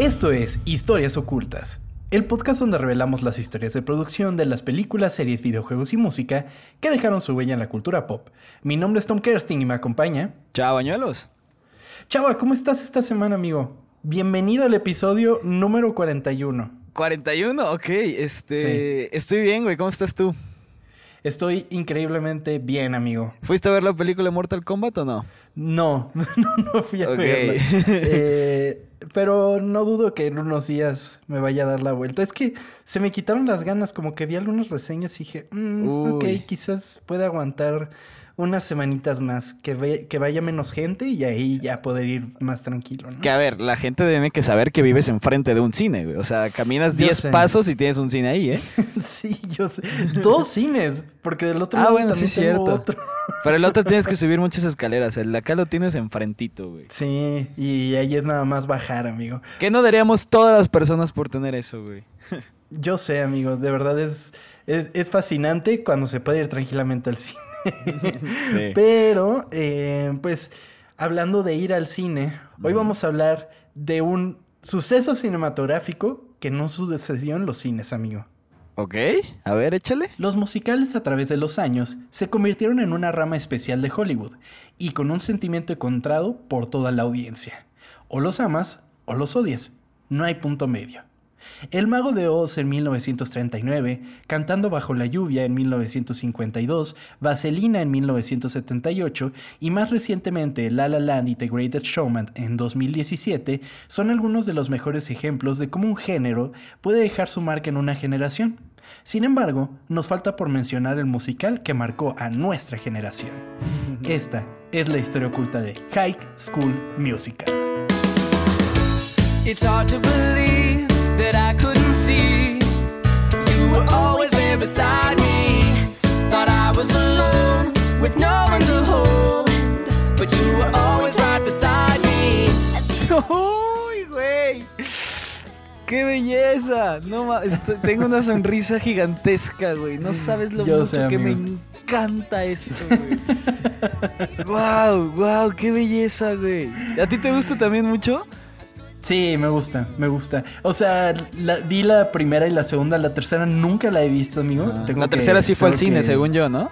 Esto es Historias Ocultas, el podcast donde revelamos las historias de producción de las películas, series, videojuegos y música que dejaron su huella en la cultura pop. Mi nombre es Tom Kersting y me acompaña. Chao, bañuelos. Chava, ¿cómo estás esta semana, amigo? Bienvenido al episodio número 41. 41, ok. Este. Estoy bien, güey. ¿Cómo estás tú? Estoy increíblemente bien, amigo. ¿Fuiste a ver la película Mortal Kombat o no? No, no, no fui a verla. Eh, pero no dudo que en unos días me vaya a dar la vuelta. Es que se me quitaron las ganas, como que vi algunas reseñas y dije, "Mm, ok, quizás pueda aguantar unas semanitas más, que, ve- que vaya menos gente y ahí ya poder ir más tranquilo, ¿no? Que a ver, la gente tiene que saber que vives enfrente de un cine, güey. O sea, caminas Yo 10 sé. pasos y tienes un cine ahí, ¿eh? sí, yo sé. Dos cines, porque del otro Ah, lado bueno, sí también tengo cierto. otro. Pero el otro tienes que subir muchas escaleras. El de acá lo tienes enfrentito, güey. Sí, y ahí es nada más bajar, amigo. ¿Qué no daríamos todas las personas por tener eso, güey? Yo sé, amigo, de verdad es, es, es fascinante cuando se puede ir tranquilamente al cine. Sí. Pero, eh, pues, hablando de ir al cine, hoy vamos a hablar de un suceso cinematográfico que no sucedió en los cines, amigo. Ok, a ver, échale. Los musicales a través de los años se convirtieron en una rama especial de Hollywood y con un sentimiento encontrado por toda la audiencia. O los amas o los odias. No hay punto medio. El Mago de Oz en 1939, Cantando bajo la lluvia en 1952, Vaselina en 1978 y más recientemente La La Land y The Greatest Showman en 2017 son algunos de los mejores ejemplos de cómo un género puede dejar su marca en una generación. Sin embargo, nos falta por mencionar el musical que marcó a nuestra generación. Esta es la historia oculta de High School Musical. It's hard to believe that I couldn't see. You were always there beside me. Thought I was alone with no one to hold. But you were always right beside me. ¡Uy, güey! ¡Qué belleza! No ma- estoy- tengo una sonrisa gigantesca, güey. No sabes lo Yo mucho sé, que me amigo. encanta esto, güey. ¡Wow! ¡Wow! ¡Qué belleza, güey! ¿A ti te gusta también mucho? Sí, me gusta, me gusta. O sea, la- vi la primera y la segunda, la tercera nunca la he visto, amigo. Tengo la que- tercera sí fue al cine, que- según yo, ¿no?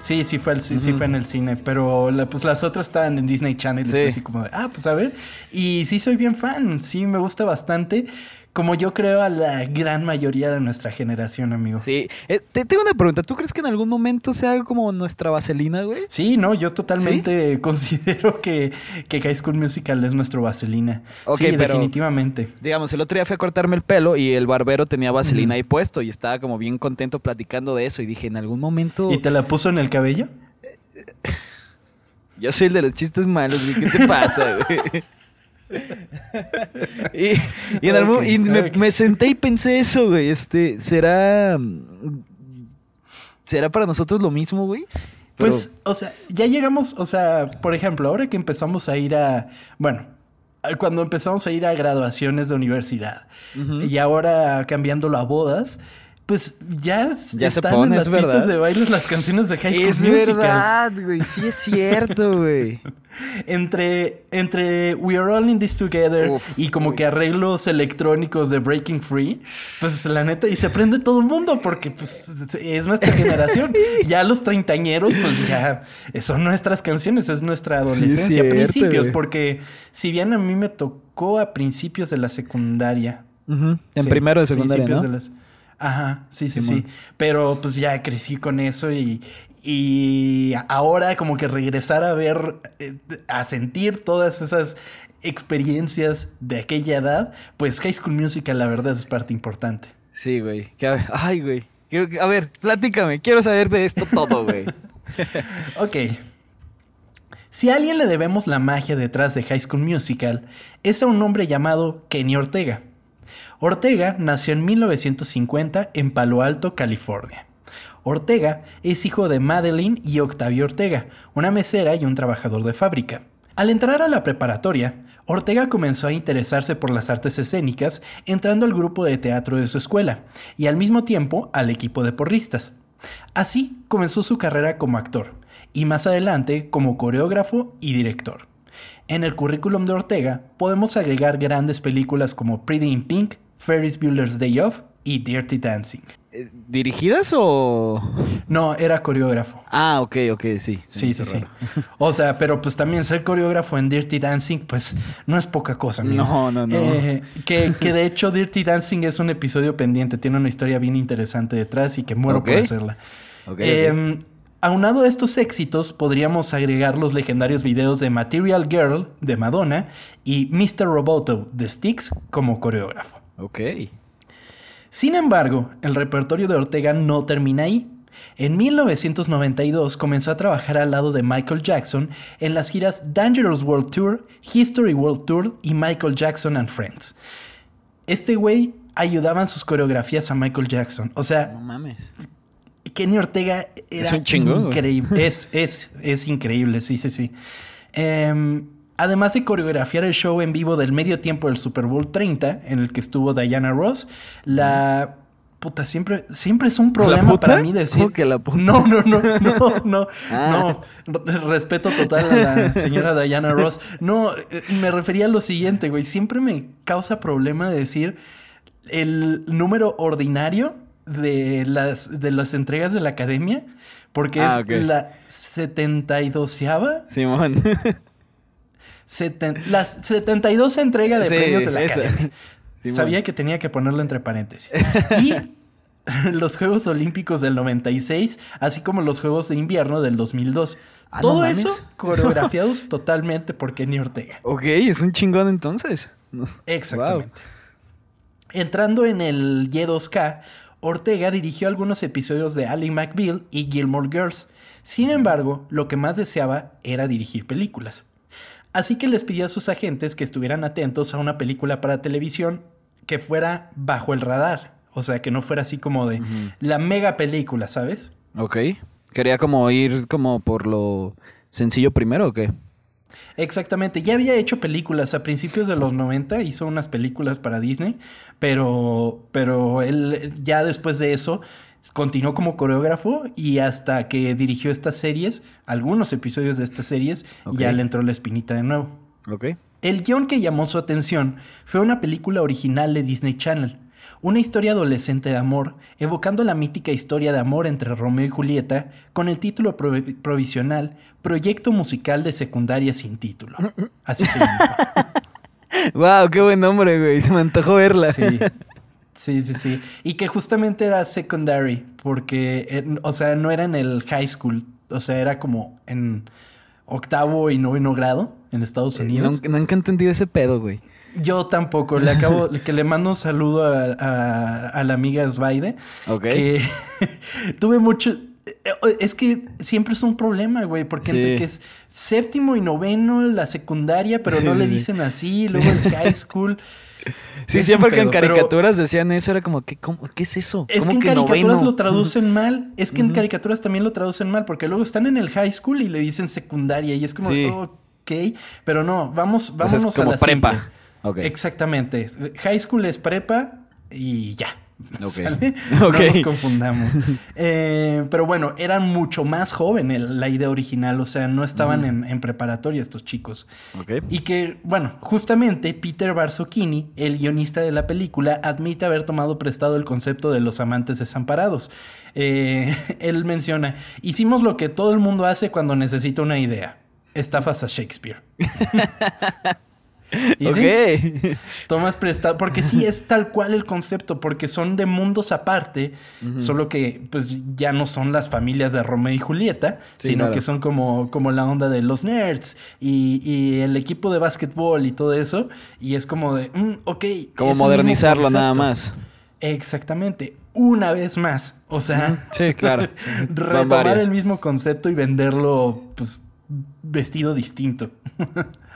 Sí, sí fue, al- sí, sí fue en el cine, pero la- pues las otras estaban en Disney Channel. y Sí. fue así como de, ah, pues a ver. Y sí soy bien fan, sí me gusta bastante. Como yo creo a la gran mayoría de nuestra generación, amigo. Sí. Eh, te tengo una pregunta. ¿Tú crees que en algún momento sea algo como nuestra vaselina, güey? Sí, no, yo totalmente considero que, que High School Musical es nuestro vaselina. Ok, sí, pero- definitivamente. Digamos, el otro día fui a cortarme el pelo y el barbero tenía vaselina ahí puesto y estaba como bien contento platicando de eso y dije, en algún momento... ¿Y te la puso en el cabello? Yo soy el de los chistes malos, güey. ¿Qué te pasa, güey? Y, y en algún- y me, senté y pensé eso, güey. Este, ¿será... ¿Será para nosotros lo mismo, güey? Pero- Pues, o sea, ya llegamos, o sea, por ejemplo, ahora que empezamos a ir a, bueno, cuando empezamos a ir a graduaciones de universidad y ahora cambiándolo a bodas, pues ya, Ya se están pone, en las es pistas de baile las canciones de High School es Musical. verdad, güey. Sí es cierto, güey. Entre, entre We Are All in This Together Uf, y como que arreglos electrónicos de Breaking Free, pues la neta, y se prende todo el mundo porque pues es nuestra generación. ya los treintañeros, pues ya son nuestras canciones, es nuestra Sí, es adolescencia, cierto, principios, porque si bien a mí me tocó a principios de la secundaria. En Sí, primero de secundaria, ¿no? de las- Ajá, sí, sí, Simón. sí. Pero pues ya crecí con eso y, y ahora como que regresar a ver, eh, a sentir todas esas experiencias de aquella edad, pues High School Musical la verdad es parte importante. Sí, güey. Ay, güey. A ver, platícame. Quiero saber de esto todo, güey. Ok. Si a alguien le debemos la magia detrás de High School Musical, es a un hombre llamado Kenny Ortega. Ortega nació en 1950 en Palo Alto, California. Ortega es hijo de Madeline y Octavio Ortega, una mesera y un trabajador de fábrica. Al entrar a la preparatoria, Ortega comenzó a interesarse por las artes escénicas, entrando al grupo de teatro de su escuela y al mismo tiempo al equipo de porristas. Así comenzó su carrera como actor y más adelante como coreógrafo y director. En el currículum de Ortega podemos agregar grandes películas como Pretty in Pink, Ferris Bueller's Day Off y Dirty Dancing. Eh, ¿Dirigidas o...? No, era coreógrafo. Ah, ok, ok, sí. Sí, sí, sí. O sea, pero pues también ser coreógrafo en Dirty Dancing, pues no es poca cosa, amigo. No, no, no. Eh, que, que de hecho Dirty Dancing es un episodio pendiente, tiene una historia bien interesante detrás y que muero por hacerla. Ok, ok. Eh, Aunado a estos éxitos, podríamos agregar los legendarios videos de Material Girl de Madonna y Mr. Roboto de Styx como coreógrafo. Ok. Sin embargo, el repertorio de Ortega no termina ahí. En 1992 comenzó a trabajar al lado de Michael Jackson en las giras Dangerous World Tour, History World Tour y Michael Jackson and Friends. Este güey ayudaba en sus coreografías a Michael Jackson. O sea, No mames. Kenny Ortega era Es un increíble. Es, es, es increíble, sí, sí, sí. Em, además de coreografiar el show en vivo del medio tiempo del Super Bowl 30, en el que estuvo Diana Ross, la... Puta, siempre, siempre es un problema puta? para mí decir... ¿Cómo que la puta? No, no, no, no, no, Ah. no. R- Respeto total a la señora Diana Ross. No, eh, me refería a lo siguiente, güey. Siempre me causa problema decir el número ordinario de las, de las entregas de la academia, porque Ah, es ok. la 72ava, Simón. seten- las 72 entrega de Sí, premios de la esa. academia. Simón. Sabía que tenía que ponerlo entre paréntesis. Y los Juegos Olímpicos del 96, así como los Juegos de Invierno del 2002. Ah, Todo eso coreografiados totalmente por Kenny Ortega. ok, es un chingón entonces. Exactamente. Entrando en el Y2K, Ortega dirigió algunos episodios de Ally McBeal y Gilmore Girls. Sin embargo, lo que más deseaba era dirigir películas. Así que les pidió a sus agentes que estuvieran atentos a una película para televisión que fuera bajo el radar. O sea, que no fuera así como de la mega película, ¿sabes? Ok. Quería como ir como por lo sencillo primero o qué? Exactamente, ya había hecho películas a principios de los 90, hizo unas películas para Disney, pero, pero él ya después de eso continuó como coreógrafo y hasta que dirigió estas series, algunos episodios de estas series, ya le entró la espinita de nuevo. Ok. El guion que llamó su atención fue una película original de Disney Channel, una historia adolescente de amor, evocando la mítica historia de amor entre Romeo y Julieta, con el título prov- provisional Proyecto Musical de Secundaria sin título. Así se llama. Wow, qué buen nombre, güey. Se me antojó verla. Sí. Sí, sí, sí. Y que justamente era secondary, porque, eh, o sea, no era en el high school, o sea, era como en octavo y noveno grado en Estados Unidos. Nunca, nunca he entendido ese pedo, güey. Yo tampoco. Le acabo, que le mando un saludo a, a- a la amiga Svaide. Ok. Que tuve mucho. eh, Es que siempre es un problema, güey, porque Sí. entre que es séptimo y noveno, la secundaria, pero Sí, no sí, le dicen así, luego el high school. Sí, Es siempre que en pero- caricaturas decían eso, era como, ¿qué, cómo- qué es eso? Es ¿Cómo que en caricaturas noveno? lo traducen mal. Es que en caricaturas también lo traducen mal, porque luego están en el high school y le dicen secundaria, y es como, ok, pero no, vamos, O sea, vámonos es como a la prepa. simple. Exactamente. High school es prepa y ya. No nos confundamos. Eh, pero bueno, eran mucho más jóvenes la idea original. O sea, no estaban en, en preparatoria estos chicos. Y que, bueno, justamente Peter Barzocchini, el guionista de la película, admite haber tomado prestado el concepto de los amantes desamparados. Eh, él menciona, hicimos lo que todo el mundo hace cuando necesita una idea. Estafas a Shakespeare. Y sí, Ok. tomas prestado, porque sí es tal cual el concepto, porque son de mundos aparte, solo que pues ya no son las familias de Romeo y Julieta, Sí, sino claro. que son como, como la onda de los nerds y, y el equipo de básquetbol y todo eso, y es como de, mm, ok. Como modernizarlo nada más. Exactamente, una vez más, o sea, Sí, claro. Retomar el mismo concepto y venderlo pues vestido distinto.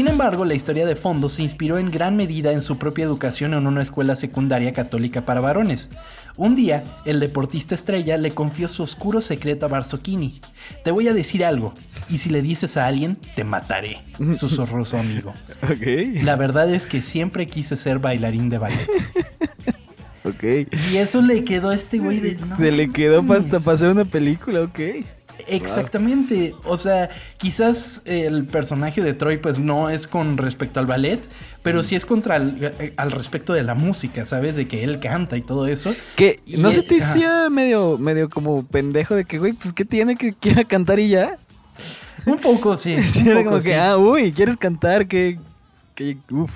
Sin embargo, la historia de fondo se inspiró en gran medida en su propia educación en una escuela secundaria católica para varones. Un día, el deportista estrella le confió su oscuro secreto a Barzocchini. Te voy a decir algo, y si le dices a alguien, te mataré, susurró su amigo. La verdad es que siempre quise ser bailarín de ballet. Y eso le quedó a este güey de... "No Se le quedó mames". hasta pasar una película, ok. Exactamente. O sea, quizás el personaje de Troy, pues no es con respecto al ballet, pero sí es contra el- eh, al respecto de la música, ¿sabes? De que él canta y todo eso. Que no se te hacía medio, medio como pendejo de que, güey, pues qué tiene que quiera cantar y ya. Un poco, sí. Sí, un era poco, como sí. que, ah, uy, ¿quieres cantar? Que, que, uf.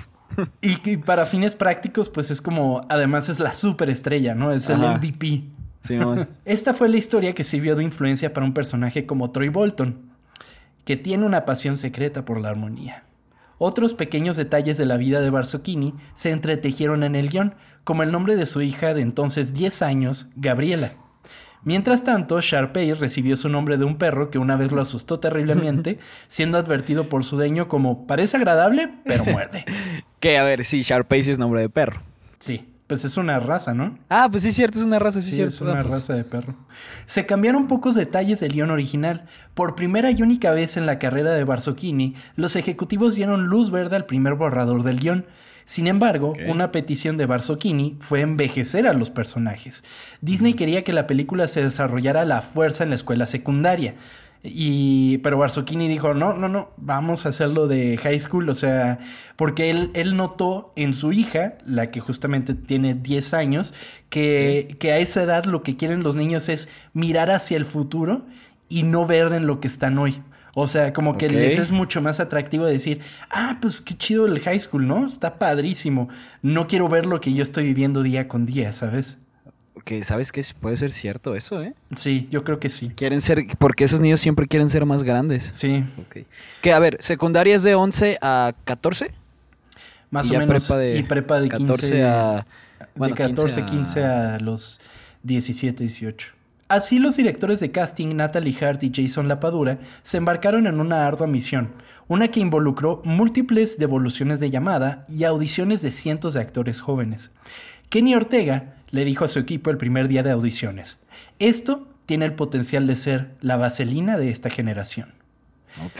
Y, y para fines prácticos, pues es como, además es la superestrella, ¿no? Es el. MVP. Simón. Esta fue la historia que sirvió de influencia para un personaje como Troy Bolton, que tiene una pasión secreta por la armonía. Otros pequeños detalles de la vida de Barzocchini se entretejieron en el guion, como el nombre de su hija de entonces 10 años, Gabriela. Mientras tanto, Sharpay recibió su nombre de un perro que una vez lo asustó terriblemente, siendo advertido por su dueño como parece agradable, pero muerde. que, a ver, sí, Sharpay sí es nombre de perro. Sí, pues es una raza, ¿no? Ah, pues sí es cierto, es una raza, sí, Sí, cierto. es una Ah, pues. raza de perro. Se cambiaron pocos detalles del guion original. Por primera y única vez en la carrera de Barzocchini, los ejecutivos dieron luz verde al primer borrador del guion. Sin embargo, una petición de Barzocchini fue envejecer a los personajes. Disney quería que la película se desarrollara a la fuerza en la escuela secundaria. Y, pero Barzocchini dijo, no, no, no, vamos a hacerlo de high school, o sea, porque él, él notó en su hija, la que justamente tiene 10 años, que, que a esa edad lo que quieren los niños es mirar hacia el futuro y no ver en lo que están hoy. O sea, como que les es mucho más atractivo decir, ah, pues qué chido el high school, ¿no? Está padrísimo. No quiero ver lo que yo estoy viviendo día con día, ¿sabes? Que sabes que puede ser cierto eso, ¿eh? Sí, yo creo que sí. Quieren ser, porque esos niños siempre quieren ser más grandes. Sí, Ok. Que, a ver, secundaria es de 11 a 14. más y o menos. prepa de y prepa de 14 15 a... bueno, de 14, 15 15 a... los 17, 18. Así los directores de casting Natalie Hart y Jason Lapadura se embarcaron en una ardua misión, una que involucró múltiples devoluciones de llamada y audiciones de cientos de actores jóvenes. Kenny Ortega le dijo a su equipo el primer día de audiciones, esto tiene el potencial de ser la vaselina de esta generación. Ok.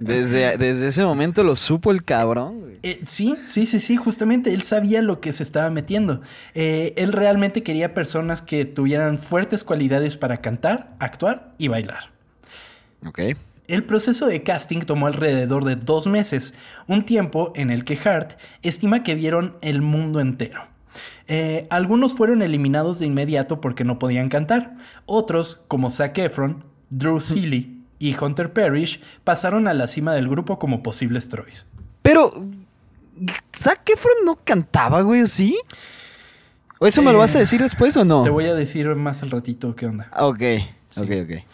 desde, desde ese momento lo supo el cabrón. Eh, sí, sí, sí, sí, justamente él sabía lo que se estaba metiendo. Eh, él realmente quería personas que tuvieran fuertes cualidades para cantar, actuar y bailar. Ok. El proceso de casting tomó alrededor de dos meses, un tiempo en el que Hart estima que vieron el mundo entero. Eh, algunos fueron eliminados de inmediato porque no podían cantar. Otros, como Zac Efron, Drew Seeley y Hunter Parrish, pasaron a la cima del grupo como posibles Troys. Pero, ¿Zac Efron no cantaba, güey, o sí? ¿O eso me lo vas a Eh, decir después o no? Te voy a decir más al ratito qué onda. Ok, Sí. ok, ok.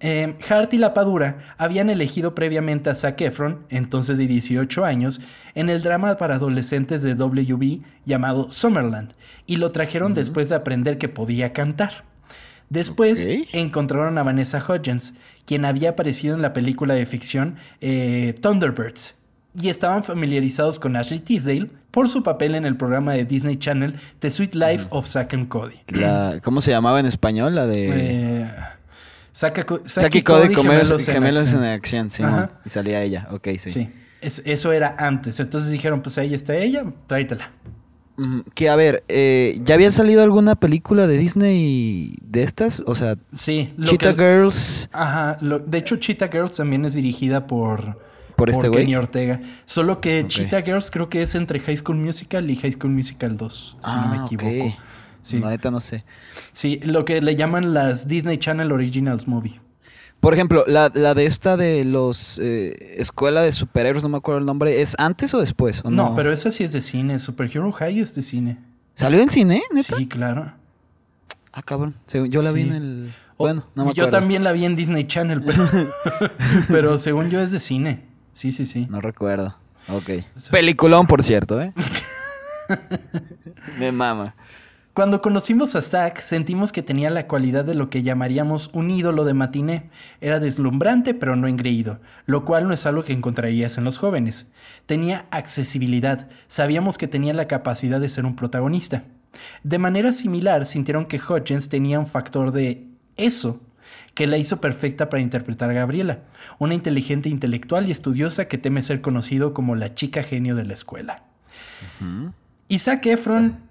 Eh, Hart y Lapadura habían elegido previamente a Zac Efron, entonces de 18 años, en el drama para adolescentes de WB llamado Summerland, y lo trajeron después de aprender que podía cantar. Después encontraron a Vanessa Hudgens, quien había aparecido en la película de ficción eh, Thunderbirds, y estaban familiarizados con Ashley Tisdale por su papel en el programa de Disney Channel The Sweet Life of Zack and Cody. La- ¿Cómo se llamaba en español? La de... Eh, Zack Co- Zack Zack y Cody, gemelos, en gemelos acción. en acción, sí. Ajá. Y salía ella, ok, sí. Sí. Es- eso era antes. Entonces dijeron, pues ahí está ella, tráetela. Que a ver, eh, ¿ya había salido alguna película de Disney de estas? O sea, Sí. Cheetah que- Girls, Ajá. lo- de hecho, Cheetah Girls también es dirigida por, por este güey. Kenny Ortega. Solo que Ok. Cheetah Girls creo que es entre High School Musical y High School Musical 2, si no me Ah, ok. Sí. La neta no sé. sí, lo que le llaman las Disney Channel Originals Movie. Por ejemplo, la, la de esta de los eh, Escuela de Superhéroes, no me acuerdo el nombre, ¿es antes o después? ¿O No, no, pero esa sí es de cine. Superhero High es de cine. ¿Salió en cine? ¿Neta? Sí, claro. Ah, cabrón. Yo la vi en el... Bueno, no me yo acuerdo. también la vi en Disney Channel, pero, pero según yo es de cine. Sí, sí, sí. No recuerdo. Ok. Peliculón, por cierto, ¿eh? Me mama. Cuando conocimos a Zack, sentimos que tenía la cualidad de lo que llamaríamos un ídolo de matiné. Era deslumbrante, pero no engreído, lo cual no es algo que encontrarías en los jóvenes. Tenía accesibilidad, sabíamos que tenía la capacidad de ser un protagonista. De manera similar, sintieron que Hutchins tenía un factor de eso que la hizo perfecta para interpretar a Gabriela, una inteligente intelectual y estudiosa que teme ser conocido como la chica genio de la escuela. Isaac Efron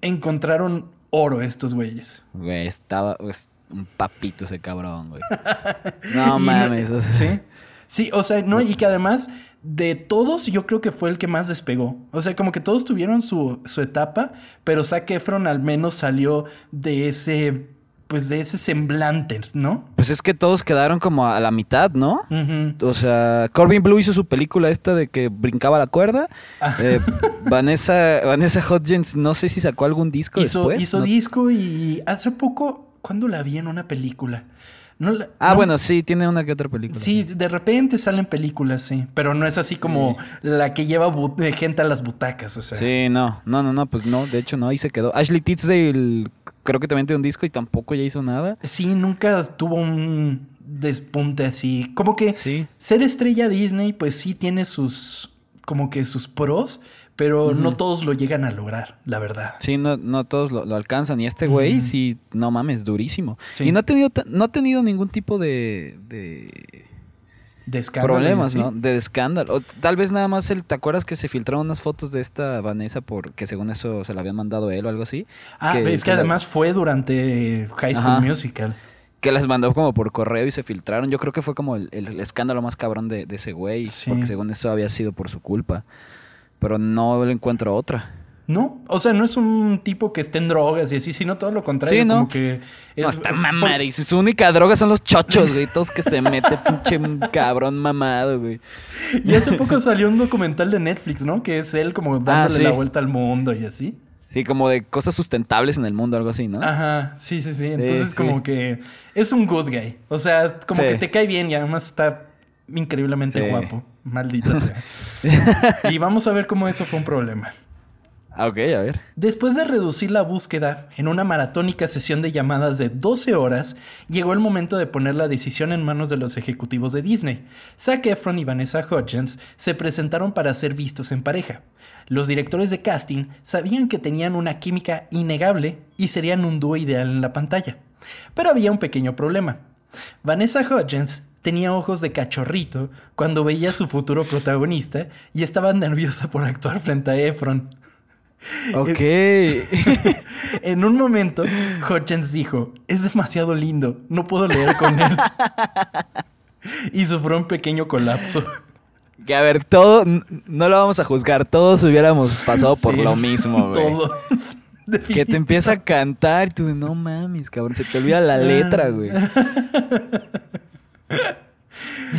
encontraron oro estos güeyes. Güey, estaba es un papito ese cabrón, güey. No mames. sí. Sí, o sea, no, y que además de todos yo creo que fue el que más despegó. O sea, como que todos tuvieron su, su etapa, pero Zac Efron al menos salió de ese, pues de ese semblante, ¿no? Pues es que todos quedaron como a la mitad, ¿no? O sea, Corbin Blue hizo su película esta de que brincaba la cuerda. Ah. Eh, Vanessa, Vanessa Hudgens, no sé si sacó algún disco Hizo, después. hizo ¿no? disco y hace poco, ¿cuándo la vi en una película? No Ah, no- bueno, sí, tiene una que otra película. Sí, de repente salen películas, sí. Pero no es así como la que lleva gente a las butacas, o sea. Sí, no, no, no, no, pues no, de hecho no, ahí se quedó. Ashley Tisdale creo que también tiene un disco y tampoco ya hizo nada. Sí, nunca tuvo un despunte así. Como que Sí. ser estrella Disney, pues sí tiene sus, como que sus pros, pero no todos lo llegan a lograr, la verdad. Sí, no, no todos lo, lo alcanzan. Y este güey, sí, no mames, durísimo. Sí. Y no ha tenido, no ha tenido ningún tipo de, de De escándalo problemas. ¿no? De escándalo. O tal vez nada más el, ¿te acuerdas que se filtraron unas fotos de esta Vanessa porque según eso se la habían mandado él o algo así? Ah, es se que la- además fue durante High School Ajá. Musical. que las mandó como por correo y se filtraron. Yo creo que fue como el, el- el escándalo más cabrón de, de ese güey. Sí. Porque según eso había sido por su culpa. Pero no le encuentro otra. No, o sea, no es un tipo que esté en drogas y así, sino todo lo contrario. Sí, ¿no? Como que es, no, está por- mamada. Y su, única droga son los chochos, güey. Todos que se mete, pinche cabrón mamado, güey. Y hace poco salió un documental de Netflix, ¿no? Que es él como dándole Ah, sí. la vuelta al mundo y así. Sí, como de cosas sustentables en el mundo, algo así, ¿no? Ajá, sí, sí, sí. Entonces sí. como que es un good guy. O sea, como que te cae bien y además está increíblemente Sí. guapo. Maldita sea. y vamos a ver cómo eso fue un problema. Ah, ok, a ver. Después de reducir la búsqueda en una maratónica sesión de llamadas de 12 horas, llegó el momento de poner la decisión en manos de los ejecutivos de Disney. Zac Efron y Vanessa Hudgens se presentaron para ser vistos en pareja. Los directores de casting sabían que tenían una química innegable y serían un dúo ideal en la pantalla. Pero había un pequeño problema. Vanessa Hudgens tenía ojos de cachorrito cuando veía a su futuro protagonista y estaba nerviosa por actuar frente a Efron. Ok. En un momento, Hutchins dijo, es demasiado lindo, no puedo leer con él. y sufrió un pequeño colapso. que a ver, todo, no lo vamos a juzgar. Todos hubiéramos pasado por Sí, lo mismo, güey. Todos. Que te empieza a cantar y tú de no mames, cabrón. Se te olvida la letra, güey.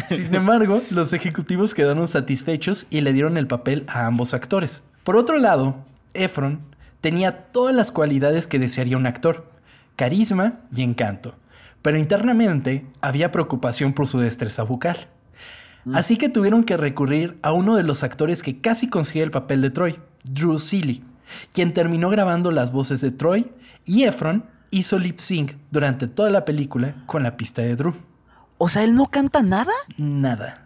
Sin embargo, los ejecutivos quedaron satisfechos y le dieron el papel a ambos actores. Por otro lado, Efron tenía todas las cualidades que desearía un actor, carisma y encanto, pero internamente había preocupación por su destreza bucal. Así que tuvieron que recurrir a uno de los actores que casi consiguió el papel de Troy, Drew Seeley, quien terminó grabando las voces de Troy y Efron hizo lip sync durante toda la película con la pista de Drew. O sea, él no canta nada. Nada.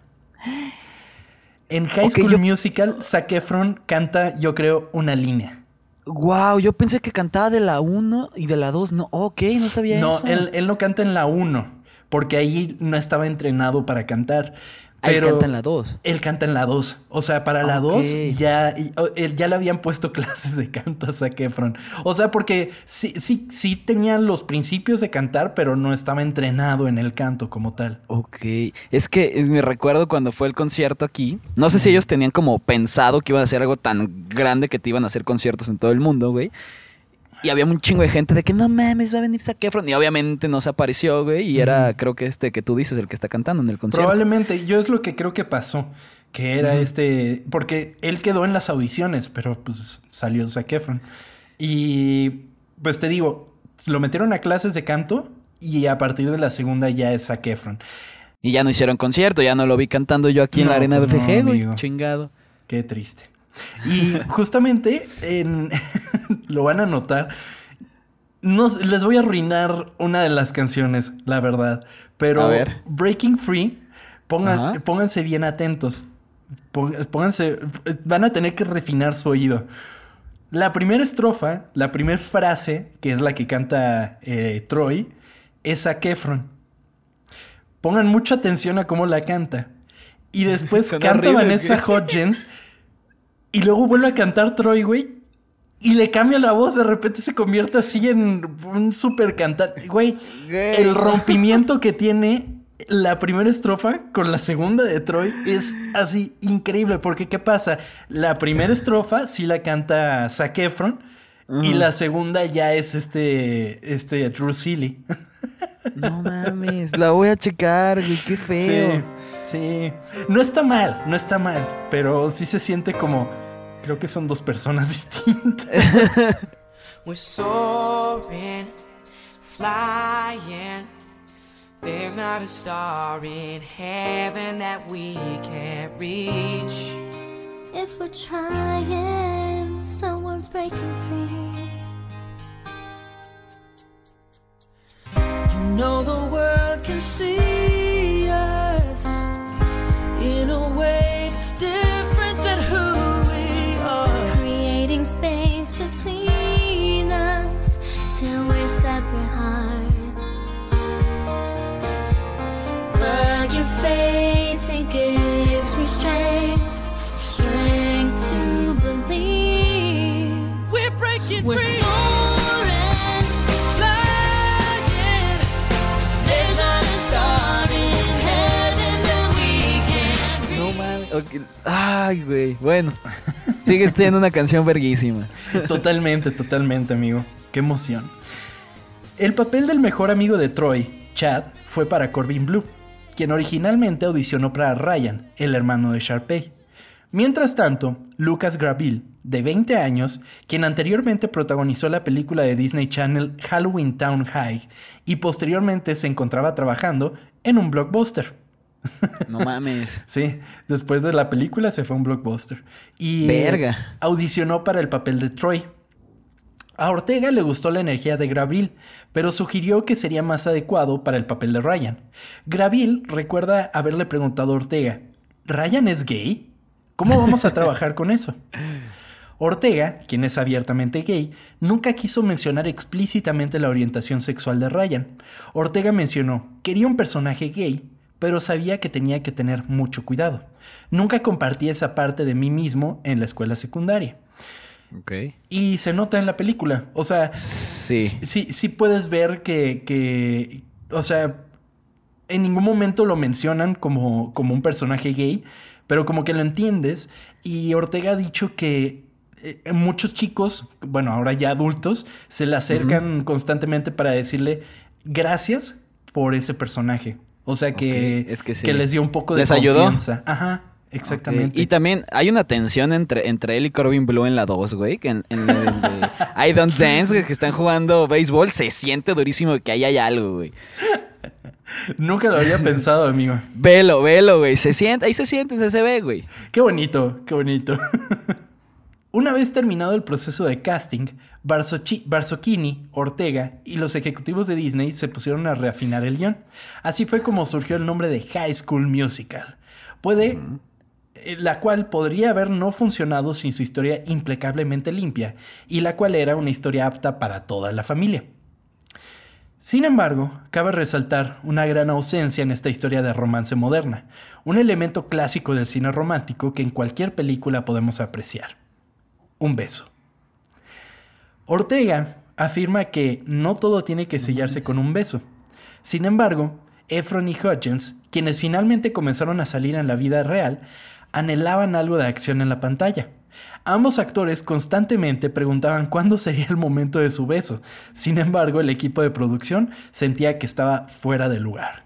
En High School yo- Musical, Zac Efron canta, yo creo, una línea. Wow, yo pensé que cantaba de la 1 y de la 2. No, ok, no sabía No, eso. él, él no canta en la 1, porque ahí no estaba entrenado para cantar. Él canta en la 2. Él canta en la 2. O sea, para la Ok. 2 ya, ya le habían puesto clases de canto a Zac Efron. O sea, porque sí, sí, sí tenía los principios de cantar, pero no estaba entrenado en el canto como tal. Ok. Es que es- me recuerdo cuando fue el concierto aquí. No sé si ellos tenían como pensado que iban a hacer algo tan grande que te iban a hacer conciertos en todo el mundo, güey. Y había un chingo de gente de que no mames, va a venir Zac Efron. Y obviamente no se apareció, güey. Y era, creo que este que tú dices, el que está cantando en el concierto. Probablemente, yo es lo que creo que pasó. Que era este. Porque él quedó en las audiciones, pero pues salió Zac Efron. Y pues te digo, lo metieron a clases de canto y a partir de la segunda ya es Zac Efron. Y ya no hicieron concierto, ya no lo vi cantando yo aquí en la arena pues BFG, no, güey. Chingado. Qué triste. Y justamente en, lo van a notar. No, s- les voy a arruinar una de las canciones, la verdad. Pero A ver. Breaking Free, pongan, pónganse bien atentos. Pónganse, van a tener que refinar su oído. La primera estrofa, la primera frase, que es la que canta eh, Troy, es Zac Efron. Pongan mucha atención a cómo la canta. Y después canta horrible, Vanessa güey. Y luego vuelve a cantar Troy, güey. Y le cambia la voz. De repente se convierte así en un super cantante. Güey, Güey. el rompimiento que tiene la primera estrofa con la segunda de Troy es así increíble. Porque, ¿qué pasa? La primera estrofa sí la canta Zac Efron. Y la segunda ya es este, este Drew Seeley. No mames, la voy a checar, güey, qué feo. Sí, sí. No está mal, no está mal. Pero sí se siente como. Creo que son dos personas distintas. We're soaring, flying. There's not a star in heaven that we can't reach. If we're trying, so we're breaking free. You know the world can see in a way that's Ay, güey. Bueno, sigue siendo una canción verguísima. Totalmente, totalmente, amigo. Qué emoción. El papel del mejor amigo de Troy, Chad, fue para Corbin Blue, quien originalmente audicionó para Ryan, el hermano de Sharpay. Mientras tanto, Lucas Graville, de 20 años, quien anteriormente protagonizó la película de Disney Channel Halloween Town High y posteriormente se encontraba trabajando en un blockbuster. No mames. Sí, después de la película se fue a un blockbuster. Y Verga. audicionó para el papel de Troy. A Ortega le gustó la energía de Graville, pero sugirió que sería más adecuado para el papel de Ryan. Graville recuerda haberle preguntado a Ortega, ¿Ryan es gay? ¿Cómo vamos a trabajar con eso? Ortega, quien es abiertamente gay, nunca quiso mencionar explícitamente la orientación sexual de Ryan. Ortega mencionó, quería un personaje gay, pero sabía que tenía que tener mucho cuidado. Nunca compartí esa parte de mí mismo en la escuela secundaria. Ok. Y se nota en la película. O sea, Sí. sí, sí, sí puedes ver que, que, o sea, en ningún momento lo mencionan como, como un personaje gay, pero como que lo entiendes. Y Ortega ha dicho que eh, muchos chicos, bueno, ahora ya adultos, se le acercan constantemente para decirle gracias por ese personaje. O sea que, Ok, es que sí. les dio un poco de ¿Les ayudó? confianza. Ajá, exactamente. Y también hay una tensión entre, entre él y Corbin Blue en la 2, güey. Que en, en la de- I Don't Dance, güey, que están jugando béisbol, se siente durísimo que ahí hay algo, güey. Nunca lo había pensado, amigo. Velo, velo, güey. Se siente, ahí se siente, se, se ve, güey. Qué bonito, qué bonito. Una vez terminado el proceso de casting, Barzocchini, Ortega y los ejecutivos de Disney se pusieron a reafinar el guion. Así fue como surgió el nombre de High School Musical. Puede, eh, la cual podría haber no funcionado sin su historia implacablemente limpia, y la cual era una historia apta para toda la familia. Sin embargo, cabe resaltar una gran ausencia en esta historia de romance moderna, un elemento clásico del cine romántico que en cualquier película podemos apreciar. Un beso. Ortega afirma que no todo tiene que sellarse con un beso. Sin embargo, Efron y Hutchins, quienes finalmente comenzaron a salir en la vida real, anhelaban algo de acción en la pantalla. Ambos actores constantemente preguntaban cuándo sería el momento de su beso. Sin embargo, el equipo de producción sentía que estaba fuera de lugar.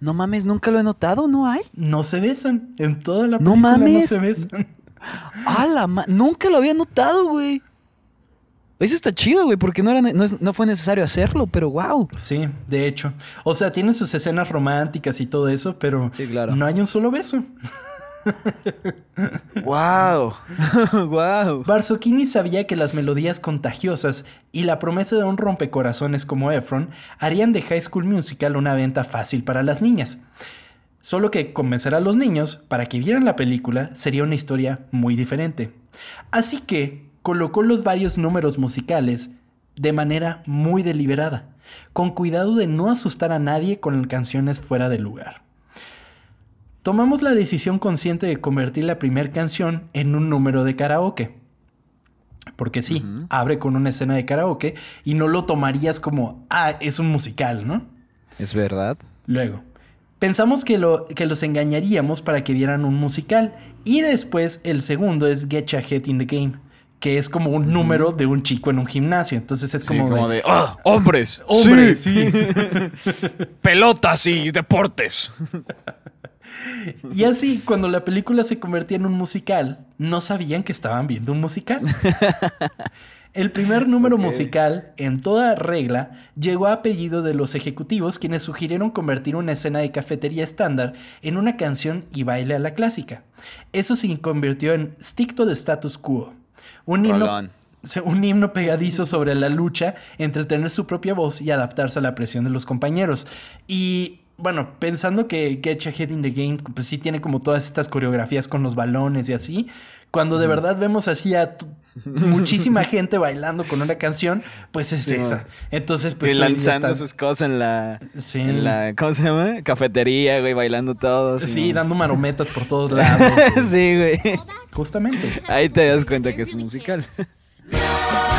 No mames, nunca lo he notado, ¿no hay? No se besan. En toda la No película no, mames. se besan. ¡Ah, la Nunca lo había notado, güey. Eso está chido, güey, porque no, era no, es- no fue necesario hacerlo, pero wow. Sí, de hecho. O sea, tienen sus escenas románticas y todo eso, pero Sí, claro. no hay un solo beso. ¡Wow! ¡Wow! Barzocchini sabía que las melodías contagiosas y la promesa de un rompecorazones como Efron harían de High School Musical una venta fácil para las niñas. Solo que convencer a los niños para que vieran la película sería una historia muy diferente. Así que colocó los varios números musicales de manera muy deliberada, con cuidado de no asustar a nadie con canciones fuera de lugar. Tomamos la decisión consciente de convertir la primera canción en un número de karaoke. Porque sí, abre con una escena de karaoke y no lo tomarías como, ah, es un musical, ¿no? Es verdad. Luego, pensamos que, lo, que los engañaríamos para que vieran un musical. Y después el segundo es Get Your Head in the Game, que es como un número de un chico en un gimnasio. Entonces es Sí, como, como de, de, ¡ah! ¡Hombres! ¡Hombre, sí! ¡Pelotas y deportes! Y así, cuando la película se convertía en un musical, no sabían que estaban viendo un musical. El primer número musical, en toda regla, llegó a apellido de los ejecutivos quienes sugirieron convertir una escena de cafetería estándar en una canción y baile a la clásica. Eso se convirtió en Stick to the Status Quo. Un himno, un himno pegadizo sobre la lucha entre tener su propia voz y adaptarse a la presión de los compañeros. Y bueno, pensando que Get Your Head in the Game, pues sí tiene como todas estas coreografías con los balones y así. Cuando de verdad vemos así a muchísima gente bailando con una canción, pues es Sí, esa. Entonces, pues y lanzando sus cosas en la, Sí. en la. ¿Cómo se llama? Cafetería, güey, bailando todos. Sí, dando marometas por todos lados. sí. güey. Justamente. Ahí te das cuenta que es un musical.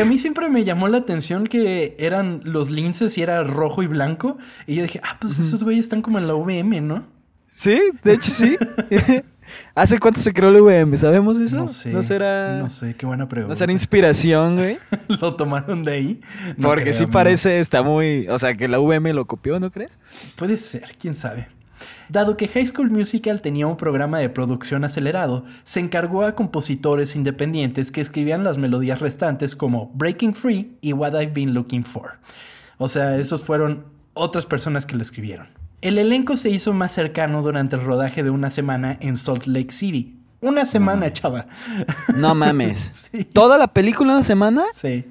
Que a mí siempre me llamó la atención que eran los linces y era rojo y blanco. Y yo dije, ah, pues esos güeyes están como en la VM, ¿no? Sí, de hecho sí. ¿Hace cuánto se creó el VM? ¿Sabemos eso? No sé. ¿No será, No sé, qué buena pregunta. ¿no será inspiración, güey? ¿Lo tomaron de ahí? No Porque creo, sí parece, está muy... O sea, que la VM lo copió, ¿no crees? Puede ser, quién sabe. Dado que High School Musical tenía un programa de producción acelerado, se encargó a compositores independientes que escribían las melodías restantes como Breaking Free y What I've Been Looking For. O sea, esos fueron otras personas que lo escribieron. El elenco se hizo más cercano durante el rodaje de una semana en Salt Lake City. Una semana, chava. No mames. Sí. ¿Toda la película una semana? Sí.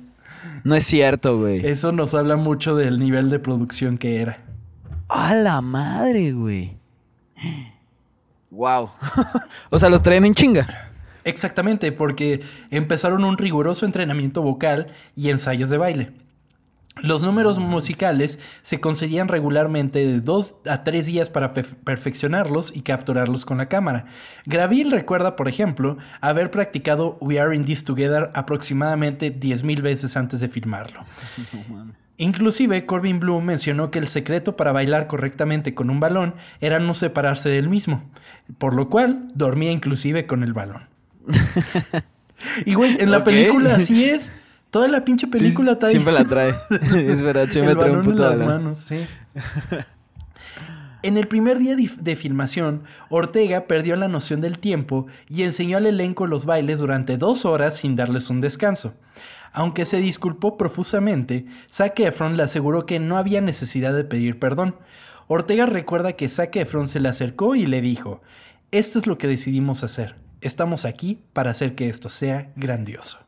No es cierto, güey. Eso nos habla mucho del nivel de producción que era. ¡A la madre, güey! Wow. o sea, los traen en chinga. Exactamente, porque empezaron un riguroso entrenamiento vocal y ensayos de baile. Los números musicales se concedían regularmente de dos a tres días para pe- perfeccionarlos y capturarlos con la cámara. Graville recuerda, por ejemplo, haber practicado We Are in This Together aproximadamente 10.000 veces antes de filmarlo. Inclusive, Corbin Blue mencionó que el secreto para bailar correctamente con un balón era no separarse del mismo, por lo cual dormía inclusive con el balón. y güey, en la película así es. Toda la pinche película Sí, trae Siempre la trae. es verdad, siempre trae un balón en puto las balón. manos, sí. En el primer día de, de filmación, Ortega perdió la noción del tiempo y enseñó al elenco los bailes durante dos horas sin darles un descanso. Aunque se disculpó profusamente, Zac Efron le aseguró que no había necesidad de pedir perdón. Ortega recuerda que Zac Efron se le acercó y le dijo, esto es lo que decidimos hacer. Estamos aquí para hacer que esto sea grandioso.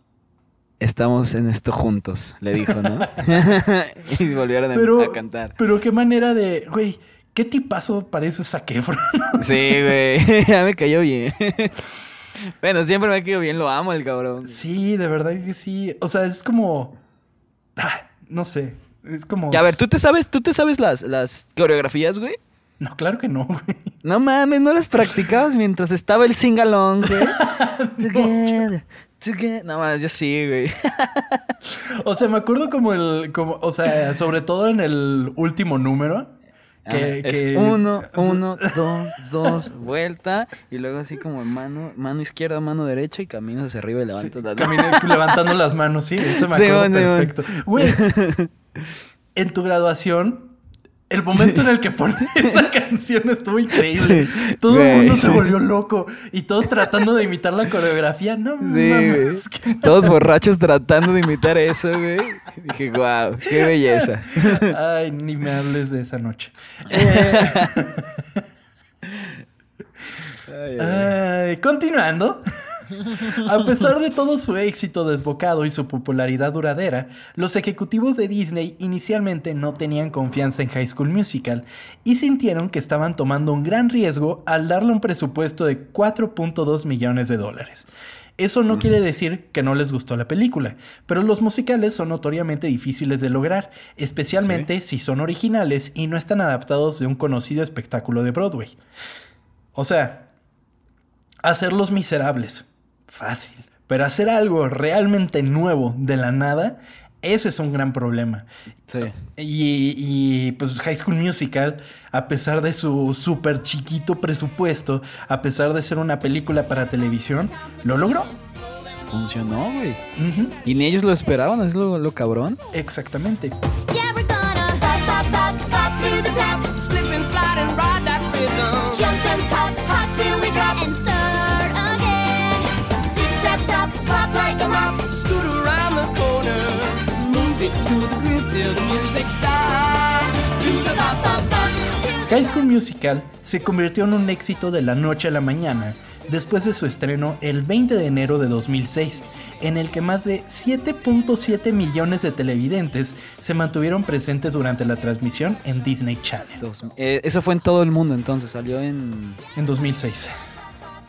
Estamos en esto juntos, le dijo, ¿no? y volvieron a- Pero, a cantar. pero qué manera de, güey, qué tipazo parece Zac Efron. Sí, güey. ya me cayó bien. bueno, siempre me ha caído bien, lo amo el cabrón. Sí, de verdad que sí. O sea, es como. ah, no sé. Es como. Ya, a ver, ¿tú te sabes, tú te sabes las, las coreografías, güey? No, claro que no, güey. No mames, no las practicabas mientras estaba el sing-along, güey. Together, No mames, yo sí, güey. O sea, me acuerdo como el. Como, o sea, sobre todo en el último número. Que- es que- uno, uno, dos, dos, vuelta. Y luego así como mano, mano izquierda, mano derecha y caminas hacia arriba y Sí, levantas las camina levantando las manos, sí, eso me acuerdo bueno, sí, bueno. perfecto. Güey, en tu graduación, el momento en el que ponen esa canción estuvo increíble. Sí, Todo el mundo se sí. volvió loco y todos tratando de imitar la coreografía. No mames, qué Todos borrachos tratando de imitar eso, güey. Dije, wow, qué belleza. Ay, ni me hables de esa noche. Eh, Ay, ay. ay, continuando. A pesar de todo su éxito desbocado y su popularidad duradera, los ejecutivos de Disney inicialmente no tenían confianza en High School Musical y sintieron que estaban tomando un gran riesgo al darle un presupuesto de 4.2 millones de dólares. Eso no quiere decir que no les gustó la película, pero los musicales son notoriamente difíciles de lograr, especialmente si son originales y no están adaptados de un conocido espectáculo de Broadway. O sea, hacerlos miserables, fácil, pero hacer algo realmente nuevo de la nada, ese es un gran problema. Sí. Y, y, pues High School Musical, a pesar de su súper chiquito presupuesto, a pesar de ser una película para televisión, lo logró. Funcionó, güey. Y ni ellos lo esperaban, es lo, lo cabrón. Exactamente. Yeah, High School Musical se convirtió en un éxito de la noche a la mañana después de su estreno el 20 de enero de 2006, en el que más de 7.7 millones de televidentes se mantuvieron presentes durante la transmisión en Disney Channel. Eh, eso fue en todo el mundo entonces, salió en En 2006.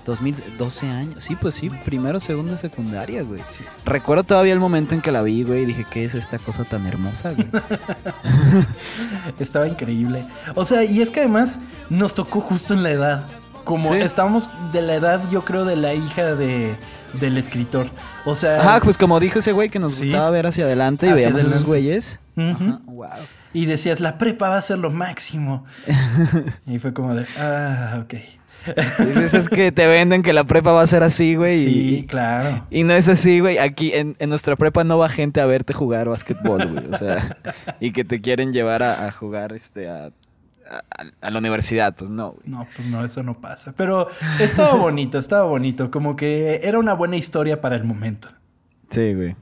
2012 años. Sí, pues sí, primero, segundo, secundaria, güey. Recuerdo todavía el momento en que la vi, güey, y dije, ¿qué es esta cosa tan hermosa, güey? Estaba increíble. O sea, y es que además nos tocó justo en la edad. Como Sí. estábamos de la edad, yo creo, de la hija de, del escritor. O sea. Ajá, pues como dijo ese güey que nos Sí. gustaba ver hacia adelante y Hacia veíamos esos adelante. güeyes. ujú. Ajá, wow. Y decías, la prepa va a ser lo máximo. y fue como de, ah, ok. Dices, es que te venden que la prepa va a ser así, güey. sí, y- claro. Y no es así, güey. Aquí en, en nuestra prepa no va gente a verte jugar básquetbol, güey. O sea, y que te quieren llevar a, a jugar este a, a- a la universidad. Pues no, güey. No, pues no, eso no pasa. Pero estaba bonito, estaba bonito. Como que era una buena historia para el momento. Sí, güey.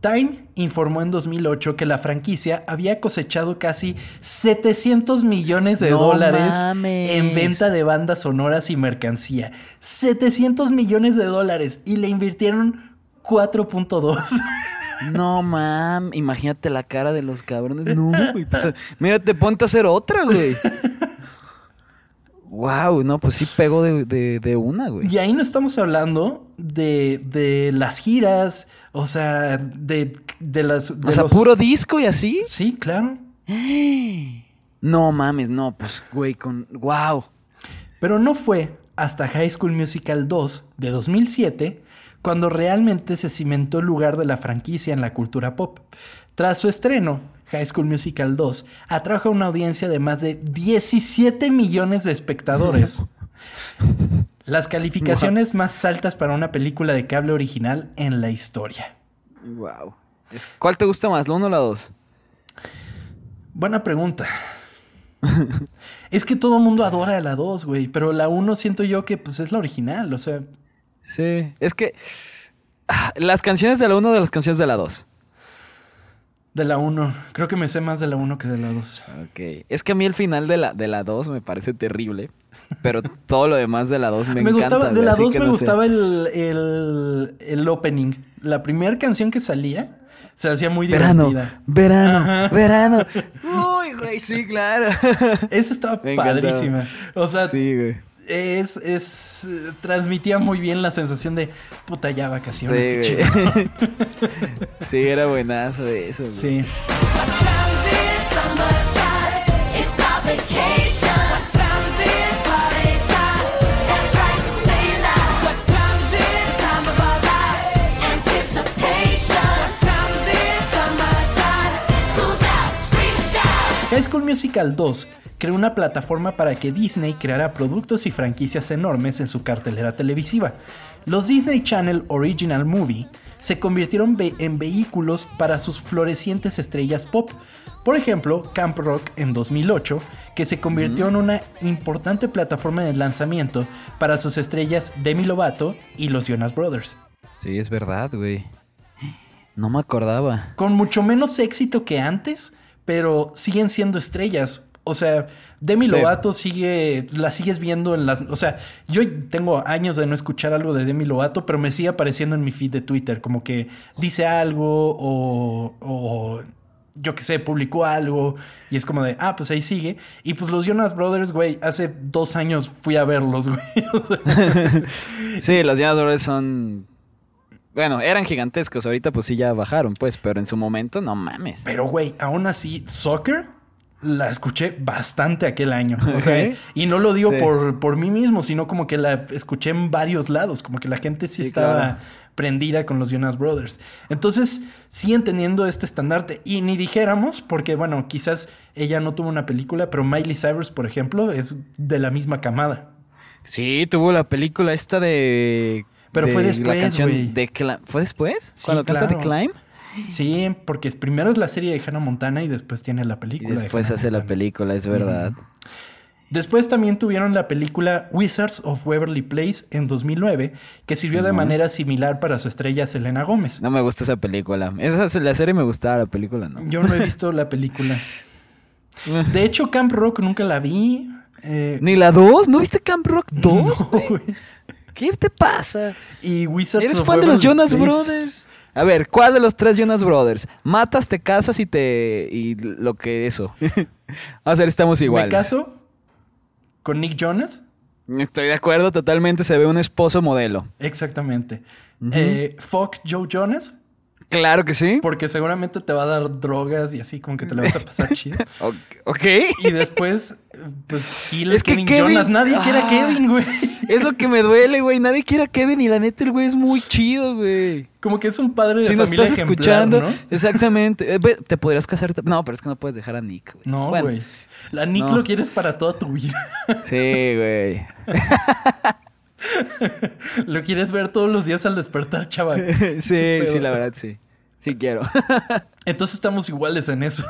Time informó en 2008 que la franquicia había cosechado casi 700 millones de No dólares mames. en venta de bandas sonoras y mercancía. 700 millones de dólares y le invirtieron 4.2. No, mam. Imagínate la cara de los cabrones. No, güey. Pues, mírate, ponte a hacer otra, güey. Wow, no, pues sí pegó de, de- de una, güey. Y ahí no estamos hablando de, de las giras, o sea, de, de las... de O sea, los- puro disco y así. Sí, claro. No mames, no, pues, güey, con. Wow. Pero no fue hasta High School Musical 2 de 2007 cuando realmente se cimentó el lugar de la franquicia en la cultura pop. Tras su estreno, High School Musical 2 atrajo a una audiencia de más de 17 millones de espectadores. Las calificaciones más altas para una película de cable original en la historia. Wow. ¿Cuál te gusta más, la 1 o la 2? Buena pregunta. es que todo el mundo adora la 2, güey, pero la 1 siento yo que pues es la original, o sea, Sí. Es que. ah, Las canciones de la 1 de las canciones de la 2. de la 1. Creo que me sé más de la 1 que de la 2. Ok. Es que a mí el final de la, de la 2 me parece terrible. Pero todo lo demás de la 2 me, Me, encanta. gustaba, de la así 2 que me no gustaba el, el, el opening. La primera canción que salía se hacía muy Verano, divertida. verano, Ajá. verano. Uy, güey, sí, claro. Esa estaba Me encantaba. padrísima. O sea, Sí, güey. es, es. Transmitía muy bien la sensación de puta ya vacaciones. qué Sí, chido. sí, era buenazo eso, güey. Sí. High School Musical 2 creó una plataforma para que Disney creara productos y franquicias enormes en su cartelera televisiva. Los Disney Channel Original Movie se convirtieron en vehículos para sus florecientes estrellas pop. Por ejemplo, Camp Rock en 2008, que se convirtió en una importante plataforma de lanzamiento para sus estrellas Demi Lovato y los Jonas Brothers. Sí, es verdad, güey. No me acordaba. con mucho menos éxito que antes, pero siguen siendo estrellas. O sea, Demi Sí. Lovato sigue, la sigues viendo en las, o sea, yo tengo años de no escuchar algo de Demi Lovato, pero me sigue apareciendo en mi feed de Twitter, como que dice algo o, o yo qué sé, publicó algo y es como de, ah, pues ahí sigue. Y pues los Jonas Brothers, güey, hace dos años fui a verlos, güey. O sea, Sí, los Jonas Brothers son... Bueno, eran gigantescos. Ahorita pues sí ya bajaron, pues. Pero en su momento, no mames. Pero, güey, aún así, Soccer la escuché bastante aquel año. O sea, ¿Sí? y no lo digo Sí. por, por mí mismo, sino como que la escuché en varios lados. Como que la gente sí, Sí, estaba claro. prendida con los Jonas Brothers. Entonces, siguen teniendo este estandarte. Y ni dijéramos, porque, bueno, quizás ella no tuvo una película, pero Miley Cyrus, por ejemplo, es de la misma camada. Sí, tuvo la película esta de... Pero de fue la después, canción güey. de Cla- ¿Fue después? Sí, Cuando canta The claro. Climb. Sí, porque primero es la serie de Hannah Montana y después tiene la película. de después hace la película, es verdad. Después también tuvieron la película Wizards of Waverly Place en 2009, que sirvió de manera similar para su estrella Selena Gómez. No me gusta esa película. Esa la serie me gustaba, la película no. Yo no he visto la película. De hecho, Camp Rock nunca la vi. eh, ¿Ni la 2? ¿No viste Camp Rock 2? no, güey. ¿Qué te pasa? y Wizards ¿Eres fan de los Jonas Place. Brothers? A ver, ¿cuál de los tres Jonas Brothers? Matas, te casas y te... y lo que eso. a ver, estamos iguales. ¿Me caso con Nick Jonas? Estoy de acuerdo totalmente, se ve un esposo modelo. Exactamente. Eh, fuck Joe Jonas, Claro que sí. porque seguramente te va a dar drogas y así como que te la vas a pasar chido. Ok. Y después, pues, kill Es que Kevin, Jonas. Nadie quiere a Ah. Kevin, güey. Es lo que me duele, güey. Nadie quiere a Kevin y la neta el güey es muy chido, güey. Como que es un padre de Si nos familia estás ejemplar, escuchando, ¿no? exactamente. Eh, Te podrías casar. No, pero es que no puedes dejar a Nick, güey. No, Bueno, güey. La Nick no. lo quieres para toda tu vida. Sí, güey. lo quieres ver todos los días al despertar, chaval. Sí, sí, la verdad, sí. Sí quiero. Entonces estamos iguales en eso.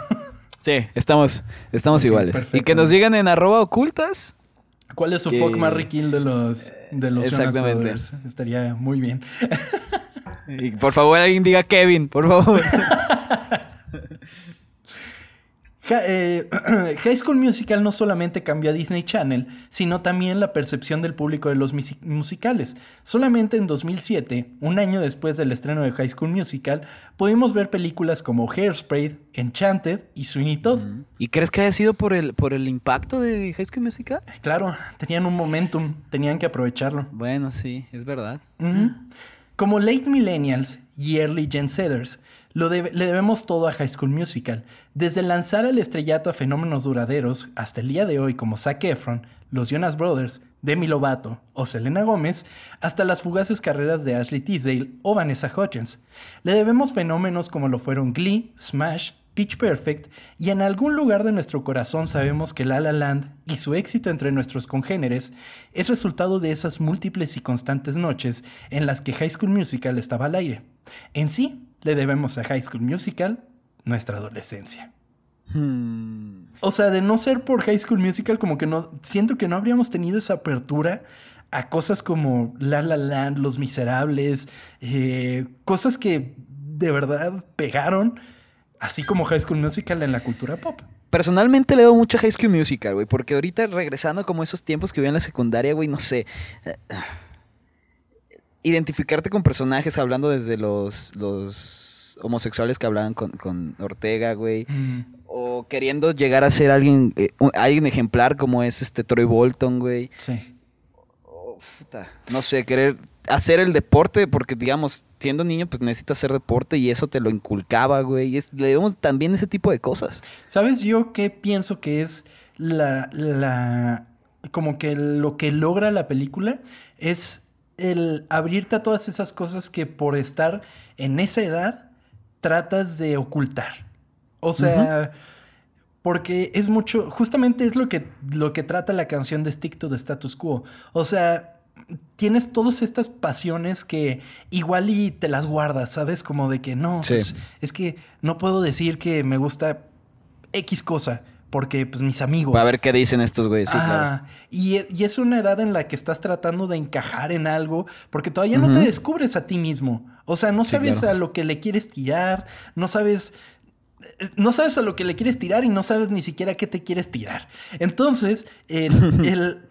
Sí, estamos, estamos iguales. Y perfecto. que nos digan en arroba ocultas. ¿Cuál es su Que- fuck Marry Kill de los, de los Exactamente. Brothers? Estaría muy bien. Y por favor, alguien diga Kevin, por favor. Ja- eh, High School Musical no solamente cambió a Disney Channel, sino también la percepción del público de los musicales. Solamente en 2007, un año después del estreno de High School Musical, pudimos ver películas como Hairspray, Enchanted y Sweeney Todd. ¿Y crees que haya sido por el, por el impacto de High School Musical? Claro, tenían un momentum, tenían que aprovecharlo. Bueno, sí, es verdad. Como late millennials y early gen Zers, lo le debemos todo a High School Musical. Desde lanzar el estrellato a fenómenos duraderos hasta el día de hoy como Zac Efron, los Jonas Brothers, Demi Lovato o Selena Gómez, hasta las fugaces carreras de Ashley Tisdale o Vanessa Hudgens. Le debemos fenómenos como lo fueron Glee, Smash, Pitch Perfect, y en algún lugar de nuestro corazón sabemos que La La Land y su éxito entre nuestros congéneres es resultado de esas múltiples y constantes noches en las que High School Musical estaba al aire. En sí, le debemos a High School Musical nuestra adolescencia. Hmm. O sea, de no ser por High School Musical, como que no. Siento que no habríamos tenido esa apertura a cosas como La La Land, Los Miserables, eh, cosas que de verdad pegaron, así como High School Musical en la cultura pop. Personalmente le doy mucho a High School Musical, güey, porque ahorita regresando como esos tiempos que vi en la secundaria, güey, no sé. Identificarte con personajes hablando desde los, los homosexuales que hablaban con, con Ortega, güey. O queriendo llegar a ser alguien, eh, un- alguien ejemplar como es este Troy Bolton, güey. Sí. O, puta, no sé, querer hacer el deporte, porque digamos, siendo niño, pues necesitas hacer deporte y eso te lo inculcaba, güey. Y es- le debemos también ese tipo de cosas. ¿Sabes yo qué pienso que es la, la. como que lo que logra la película es el abrirte a todas esas cosas que por estar en esa edad tratas de ocultar. O sea, Porque es mucho, justamente es lo que, lo que trata la canción de Stick to the Status Quo. O sea, tienes todas estas pasiones que igual y te las guardas, ¿sabes? Como de que no, Sí. pues, es que no puedo decir que me gusta X cosa, porque pues mis amigos. Para ver qué dicen estos güeyes. Sí, claro. Ajá. y, y es una edad en la que estás tratando de encajar en algo porque todavía no te descubres a ti mismo. O sea, no Sí, sabes claro. a lo que le quieres tirar, no sabes... No sabes a lo que le quieres tirar y no sabes ni siquiera qué te quieres tirar. Entonces, el, el-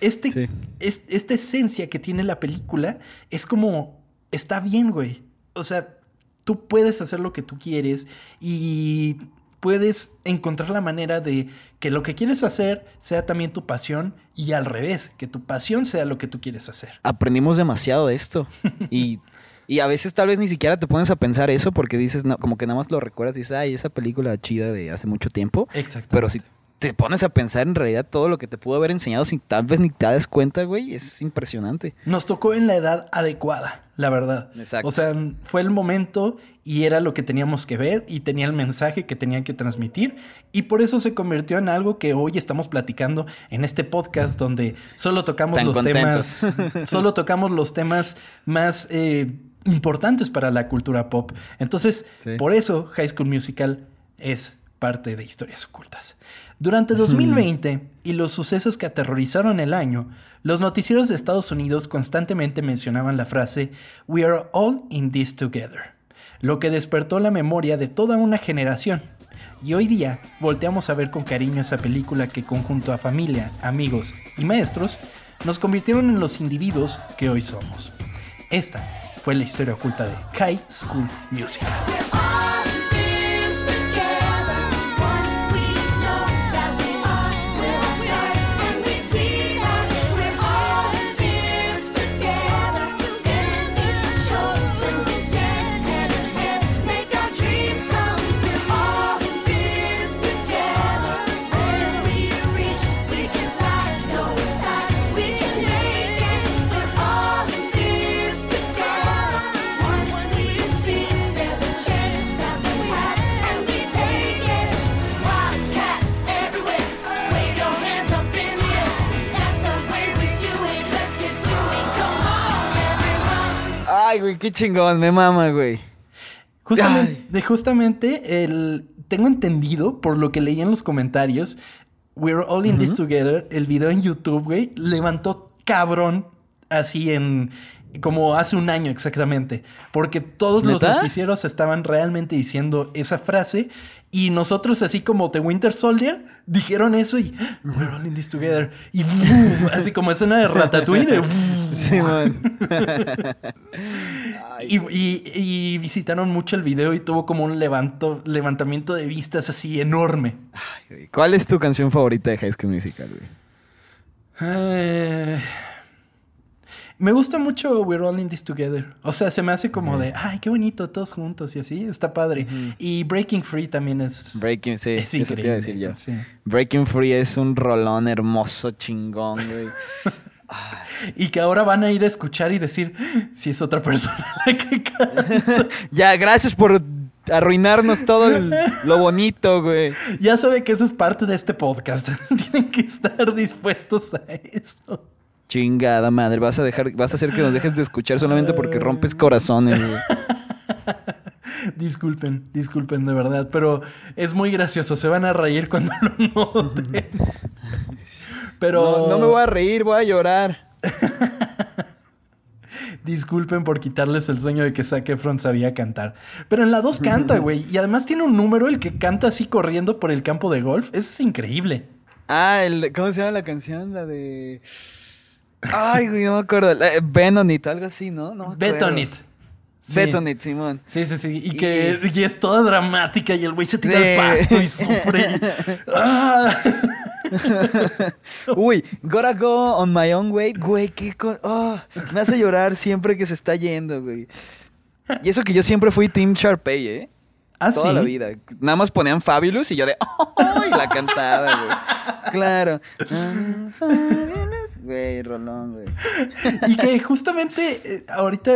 este, Sí. es- esta esencia que tiene la película es como, está bien, güey. O sea, tú puedes hacer lo que tú quieres y puedes encontrar la manera de que lo que quieres hacer sea también tu pasión y al revés, que tu pasión sea lo que tú quieres hacer. aprendimos demasiado de esto. Y, y a veces tal vez ni siquiera te pones a pensar eso porque dices, no, como que nada más lo recuerdas y dices, ay, esa película chida de hace mucho tiempo. Exacto. Pero si te pones a pensar en realidad todo lo que te pudo haber enseñado sin tal vez ni te das cuenta, güey, es impresionante. Nos tocó en la edad adecuada, la verdad. Exacto. O sea, fue el momento y era lo que teníamos que ver y tenía el mensaje que tenían que transmitir y por eso se convirtió en algo que hoy estamos platicando en este podcast donde solo tocamos Tan los contentos. temas, solo tocamos los temas más eh, importantes para la cultura pop. Entonces, Sí. por eso High School Musical es parte de historias ocultas. Durante 2020 y los sucesos que aterrorizaron el año, los noticieros de Estados Unidos constantemente mencionaban la frase We are all in this together, lo que despertó la memoria de toda una generación. Y hoy día volteamos a ver con cariño esa película que conjunto a familia, amigos y maestros nos convirtieron en los individuos que hoy somos. Esta fue la historia oculta de High School Musical. Qué chingón, me mama, güey. Justamente, el, tengo entendido, por lo que leí en los comentarios, We're All in This Together, el video en YouTube, güey, levantó cabrón así en... Como hace un año exactamente. Porque todos los noticieros estaban realmente diciendo esa frase. Y nosotros, así como The Winter Soldier, dijeron eso y We're all in this together. Y ¡boom! así como escena de Ratatouille. de. Sí, man. Y, y- y visitaron mucho el video y tuvo como un levanto, levantamiento de vistas así enorme. Ay. ¿Cuál es tu canción favorita de High School Musical, güey? Eh, me gusta mucho We're All in This Together. O sea, se me hace como de, ay, qué bonito, todos juntos y así, está padre. Y Breaking Free también es... Breaking, sí, es eso te iba a decir yo. Sí. Breaking Free es un rolón hermoso, chingón, güey. Y que ahora van a ir a escuchar y decir si es otra persona la que canta. ya, gracias por arruinarnos todo el- lo bonito, güey. Ya sabe que eso es parte de este podcast. Tienen que estar dispuestos a eso. Chingada madre, vas a dejar, vas a hacer que nos dejes de escuchar solamente porque rompes corazones, güey. Disculpen, disculpen de verdad, pero es muy gracioso. Se van a reír cuando lo noten. Pero No, no me voy a reír, voy a llorar. disculpen por quitarles el sueño de que Zac Efron sabía cantar. Pero en la 2 canta, güey. Y además tiene un número el que canta así corriendo por el campo de golf. Eso es increíble. Ah, el, ¿cómo se llama la canción? La de. Ay, güey, no me acuerdo. Eh, Ben on It, algo así, ¿no? no me Bet acuerdo. on it. Sí. Bet on It, Simón. Sí, sí, sí. Y que y es toda dramática y el güey se tira al Sí. pasto y sufre. y- ¡Ah! Uy, Gotta Go on My Own Way. Güey, qué co- oh, me hace llorar siempre que se está yendo, güey. Y eso que yo siempre fui Team Sharpay, ¿eh? Ah, Toda sí. la vida. Nada más ponían Fabulous y yo de ¡Oh! Y la cantaba, güey. Claro. Fabulous. Güey, Rolón, güey. Y que justamente eh, ahorita,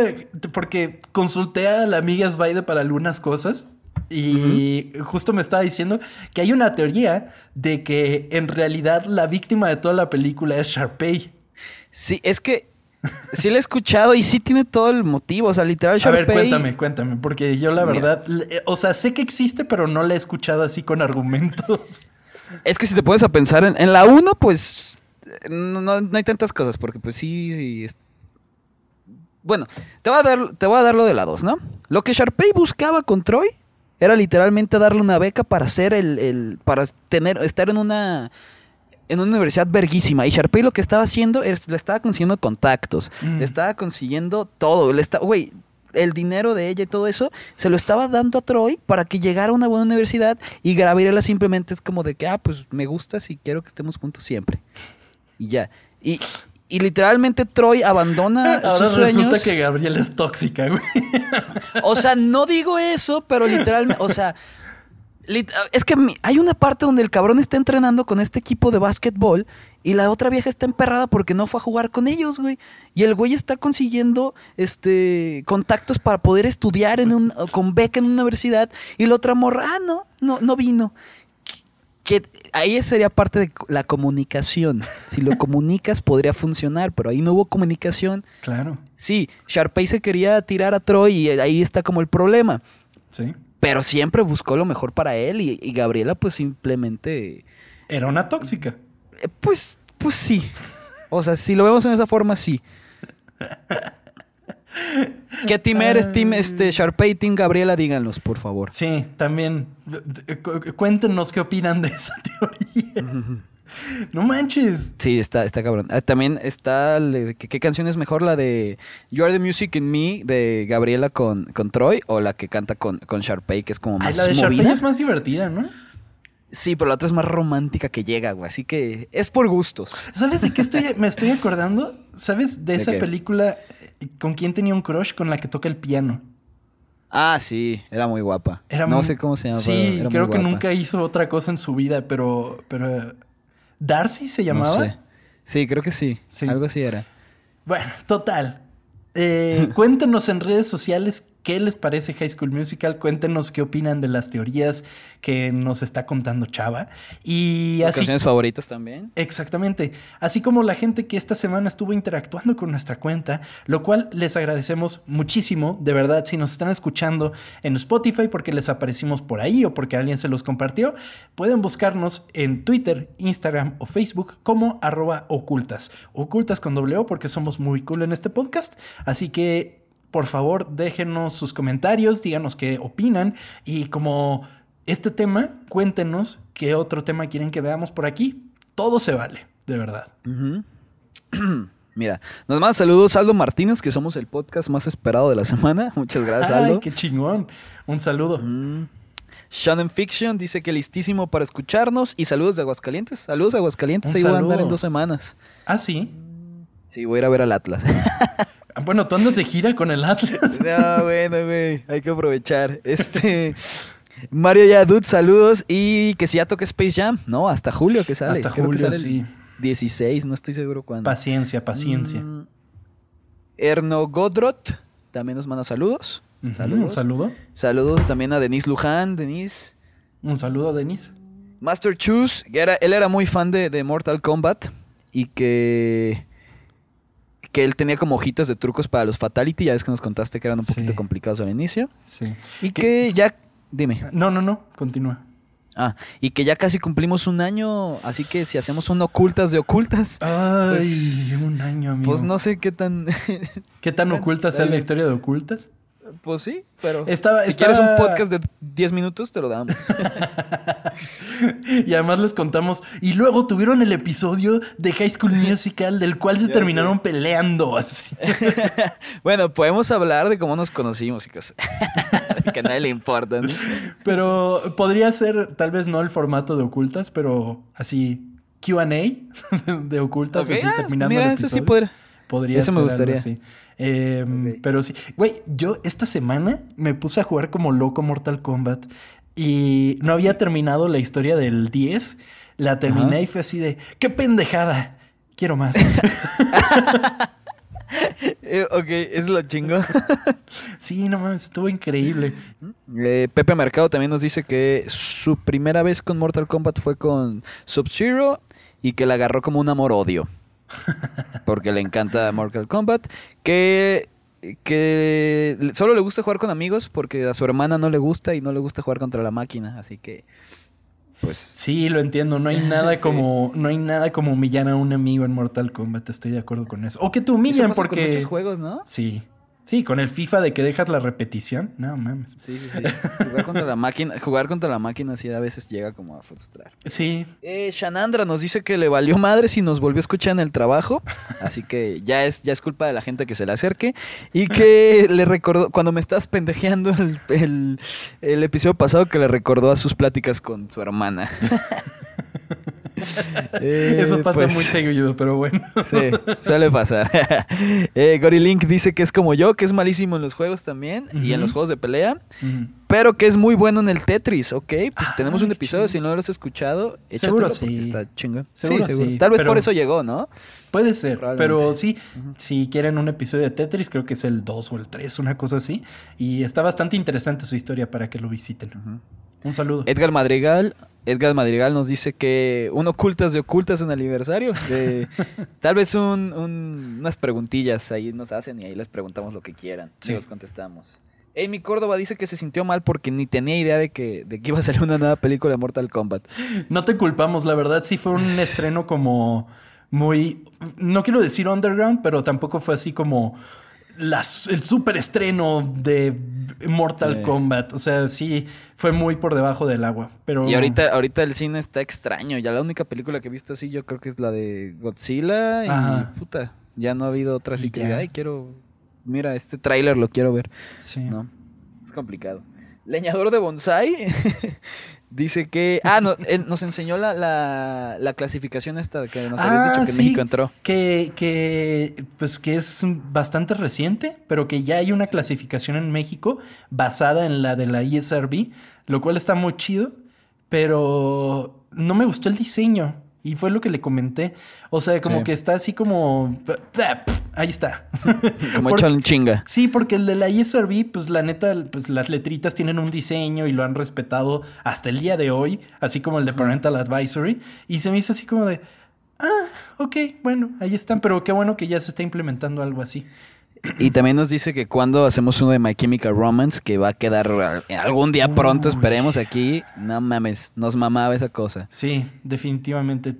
porque consulté a la amiga Svaide para algunas cosas, Y justo me estaba diciendo que hay una teoría de que en realidad la víctima de toda la película es Sharpay. Sí, es que sí lo he escuchado y sí tiene todo el motivo. O sea, literal, A ver, Sharpay- cuéntame, cuéntame, porque yo la verdad, o sea, sé que existe, pero no la he escuchado así con argumentos. Es que si te pones a pensar en, en la 1, pues no, no- no hay tantas cosas, porque pues sí... sí es- Bueno, te voy, a dar, te voy a dar lo de la 2, ¿no? Lo que Sharpay buscaba con Troy era literalmente darle una beca para ser el... el- para tener, estar en una... En una universidad verguísima. Y Sharpay lo que estaba haciendo es le estaba consiguiendo contactos. Mm. Le estaba consiguiendo todo. Le está, güey, el dinero de ella y todo eso se lo estaba dando a Troy para que llegara a una buena universidad. Y Gabriela simplemente es como de que, ah, pues me gustas y quiero que estemos juntos siempre. Y ya. Y, y literalmente Troy abandona Ahora sus resulta sueños. que Gabriela es tóxica, güey. O sea, no digo eso, pero literalmente, o sea, lit- es que hay una parte donde el cabrón está entrenando con este equipo de básquetbol y la otra vieja está emperrada porque no fue a jugar con ellos, güey. Y el güey está consiguiendo este contactos para poder estudiar en un con beca en una universidad y la otra morra, ah, no, no no vino. Que ahí sería parte de la comunicación. Si lo comunicas podría funcionar, pero ahí no hubo comunicación. Claro, Sí, Sharpay se quería tirar a Troy y ahí está como el problema. sí. Pero siempre buscó lo mejor para él y, y Gabriela pues simplemente... Era una tóxica. eh, Pues, pues sí. O sea, si lo vemos en esa forma, sí. ¿Qué team eres? Team este, Sharpay, Team Gabriela, díganlos, por favor. Sí, también. cu- Cuéntenos qué opinan de esa teoría. no manches. Sí, está, está cabrón. Ah, también está... le- ¿qué, qué canción es mejor? ¿La de You Are the Music in Me de Gabriela con, con Troy o la que canta con, con Sharpay, que es como más Ay, la de movida? Sharpay es más divertida, ¿no? Sí, pero la otra es más romántica que llega, güey. Así que es por gustos. ¿Sabes de qué estoy, me estoy acordando? ¿Sabes de ¿De esa película eh, con quién tenía un crush con la que toca el piano? Ah, sí, era muy guapa. Era no sé cómo se llama. Sí, era creo que nunca hizo otra cosa en su vida, pero. pero ¿Darcy se No llamaba? sé. Sí, creo que sí. Sí. Algo así era. Bueno, total. Eh, cuéntenos en redes sociales qué les parece High School Musical. Cuéntenos qué opinan de las teorías que nos está contando Chava. Y ¿Tus así. canciones favoritas también? Exactamente. Así como la gente que esta semana estuvo interactuando con nuestra cuenta, lo cual les agradecemos muchísimo, de verdad, si nos están escuchando en Spotify porque les aparecimos por ahí o porque alguien se los compartió, pueden buscarnos en Twitter, Instagram o Facebook como arroba ocultas. Ocultas con doble O porque somos muy cool en este podcast. Así que por favor, déjenos sus comentarios, díganos qué opinan y como este tema, cuéntenos qué otro tema quieren que veamos por aquí. Todo se vale, de verdad. Mira, nos manda saludos Aldo Martínez, que somos el podcast más esperado de la semana. Muchas gracias, Ay, Aldo. qué chingón. Un saludo. Mm. Shannon Fiction dice que listísimo para escucharnos. Y saludos de Aguascalientes. Saludos de Aguascalientes. Un Ahí voy a andar saludo. en dos semanas. Ah, sí. Sí, voy a ir a ver al Atlas. Ah, Bueno, tú andas de gira con el Atlas. No, bueno, güey. Hay que aprovechar. Este. Mario Yadut, saludos. Y que si ya toque Space Jam, ¿no? Hasta julio que sale. Hasta Creo julio, sale sí. 16, no estoy seguro cuándo. Paciencia, paciencia. Mm, Erno Godrot también nos manda saludos. Ujú, Saludos. Un saludo. Saludos también a Denise Luján. Denise. Un saludo, Denise. Master Choose, que era, él era muy fan de, de Mortal Kombat y que, que él tenía como hojitas de trucos para los Fatality, ya ves que nos contaste que eran un Sí. poquito complicados al inicio. Sí. Y ¿Qué- que ya, dime, No, no, no. Continúa. ah, y que ya casi cumplimos un año, así que si hacemos un ocultas de ocultas, Ay, Pues- un año, amigo. pues no sé qué tan, ¿Qué tan oculta sea la historia de ocultas? Pues sí, pero Estaba- si estaba- quieres un podcast de 10 minutos, te lo damos. Y además les contamos. Y luego tuvieron el episodio de High School Musical, del cual se Ya terminaron peleando. Así. bueno, podemos hablar de cómo nos conocimos y cosas que a nadie le importa. ¿no? Pero podría ser, tal vez no el formato de ocultas, pero así QA de ocultas, Ok, así ah, terminando mira, el eso sí podría. Podría Eso me ser algo gustaría. así. Eh, Ok. Pero sí. Güey, yo esta semana me puse a jugar como loco Mortal Kombat y no había terminado la historia del 10. La terminé Ajá. y fue así de, ¡qué pendejada! Quiero más. Eh, ok, es lo chingo. Sí, no mames, estuvo increíble. Eh, Pepe Mercado también nos dice que su primera vez con Mortal Kombat fue con Sub-Zero y que la agarró como un amor-odio. Porque le encanta Mortal Kombat. Que, que solo le gusta jugar con amigos porque a su hermana no le gusta y no le gusta jugar contra la máquina. Así que, pues... Sí, lo entiendo. No hay nada Sí. como, no hay nada como humillar a un amigo en Mortal Kombat. Estoy de acuerdo con eso. O que te Eso humillan pasa porque. con muchos juegos, ¿no? Sí. Sí, con el FIFA de que dejas la repetición. No mames. Sí, sí, sí. Jugar contra la máquina, jugar contra la máquina sí a veces llega como a frustrar. Sí. Eh, Shanandra nos dice que le valió madre si nos volvió a escuchar en el trabajo. Así que ya es, ya es culpa de la gente que se le acerque. Y que le recordó, cuando me estás pendejeando el, el- el episodio pasado, que le recordó a sus pláticas con su hermana. Eh, Eso pasa pues, muy seguido, pero bueno. Sí, suele pasar. eh, Gorilink dice que es como yo, que es malísimo en los juegos también y en los juegos de pelea. Pero que es muy bueno en el Tetris, ¿ok? Pues Ah, tenemos un episodio, si no lo has escuchado, échatelo Seguro sí. está chingón. Seguro sí, seguro. sí, Tal vez por eso llegó, ¿no? Puede ser, pero sí, si quieren un episodio de Tetris, creo que es el 2 o el 3, una cosa así. Y está bastante interesante su historia para que lo visiten. Un saludo. Edgar Madrigal, Edgar Madrigal nos dice que un ocultas de ocultas en el aniversario. de- tal vez un- un- unas preguntillas ahí nos hacen y ahí les preguntamos lo que quieran. Sí. Y los contestamos. Amy Córdoba dice que se sintió mal porque ni tenía idea de que, de que iba a salir una nueva película de Mortal Kombat. No te culpamos, la verdad sí fue un estreno como muy, no quiero decir underground, pero tampoco fue así como las, el super estreno de Mortal Sí. Kombat. O sea, sí fue muy por debajo del agua. Pero Y ahorita, ahorita el cine está extraño. Ya la única película que he visto así yo creo que es la de Godzilla. Y Ajá. puta, ya no ha habido otra así Y que ay, quiero... Mira, este tráiler lo quiero ver. sí. No, es complicado. Leñador de bonsai dice que... Ah, no, él nos enseñó la, la, la clasificación esta que nos habías Ah, dicho que sí, México entró. Que, que, pues que es bastante reciente, pero que ya hay una clasificación en México basada en la de la ISRB, lo cual está muy chido, pero no me gustó el diseño. Y fue lo que le comenté. O sea, como Sí. que está así como... Ahí está. Como Por- hecho en chinga. Sí, porque el de la ISRB, pues la neta, pues las letritas tienen un diseño y lo han respetado hasta el día de hoy, así como el de Parental Advisory. Y se me hizo así como de, ah, ok, bueno, ahí están, pero qué bueno que ya se está implementando algo así. Y también nos dice que cuando hacemos uno de My Chemical Romance, que va a quedar al- algún día pronto, Uy. esperemos aquí. No mames, nos mamaba esa cosa. Sí, definitivamente.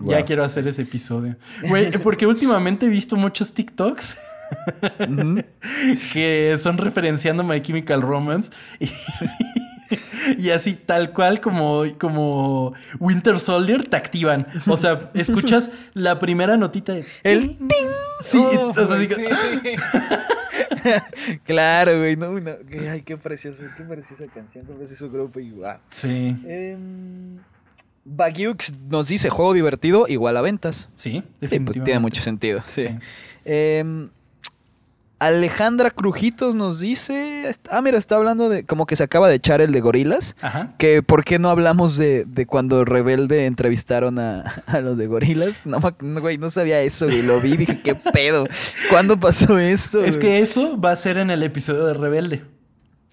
Wow. Ya quiero hacer ese episodio. Güey, porque últimamente he visto muchos TikToks que son referenciando My Chemical Romance y, y así tal cual como, como Winter Soldier te activan. O sea, escuchas la primera notita de El Sí, Oh, o sea, sí. claro, güey. No, no. Ay, qué precioso, qué preciosa canción, qué precioso grupo y sí, Bagiux nos dice juego divertido igual a ventas. sí, Sí, pues, definitivamente. tiene mucho sentido. Sí. Sí. Em, Alejandra Crujitos nos dice. Ah, mira, está hablando de. Como que se acaba de echar el de gorilas. Ajá. Que por qué no hablamos de, de cuando Rebelde entrevistaron a, a los de gorilas. No, güey, no sabía eso, güey. Lo vi y dije, ¿qué pedo? ¿Cuándo pasó esto? Es güey? que eso va a ser en el episodio de Rebelde.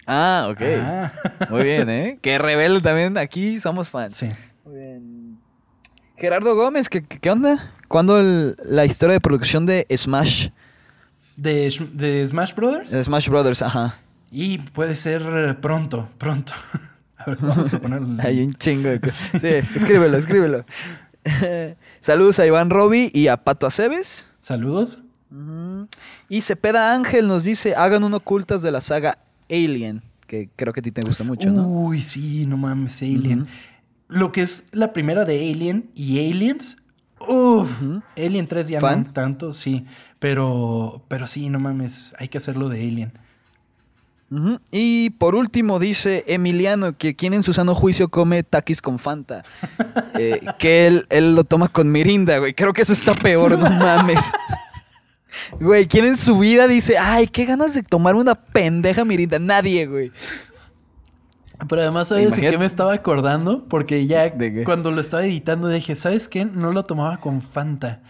Ah, ok. Ah. Muy bien, ¿eh? Que Rebelde también aquí somos fans. Sí. Muy bien. Gerardo Gómez, ¿qué, qué onda? ¿Cuándo el- la historia de producción de Smash? ¿De, de Smash Brothers? de Smash Brothers, ajá. Y puede ser eh, pronto, pronto. A ver, vamos a ponerlo. en la Hay un chingo de cosas. Sí, escríbelo, escríbelo. Saludos a Iván Roby y a Pato Aceves. Saludos. Y Cepeda Ángel nos dice, hagan un ocultas de la saga Alien, que creo que a ti te gusta mucho, ¿no? Uy, sí, no mames, Alien. Lo que es la primera de Alien y Aliens. Uff, Alien 3 ya ¿Fan? no tanto, sí. Pero, pero sí, no mames, hay que hacerlo de Alien. Y por último dice Emiliano que quien en su sano juicio come taquis con Fanta. Eh, que él, él lo toma con Mirinda, güey. Creo que eso está peor, no mames. Güey, ¿quién en su vida dice, ay, qué ganas de tomar una pendeja Mirinda? Nadie, güey. Pero además, ¿sabes de qué me estaba acordando? Porque ya cuando lo estaba editando dije, ¿sabes qué? No lo tomaba con Fanta.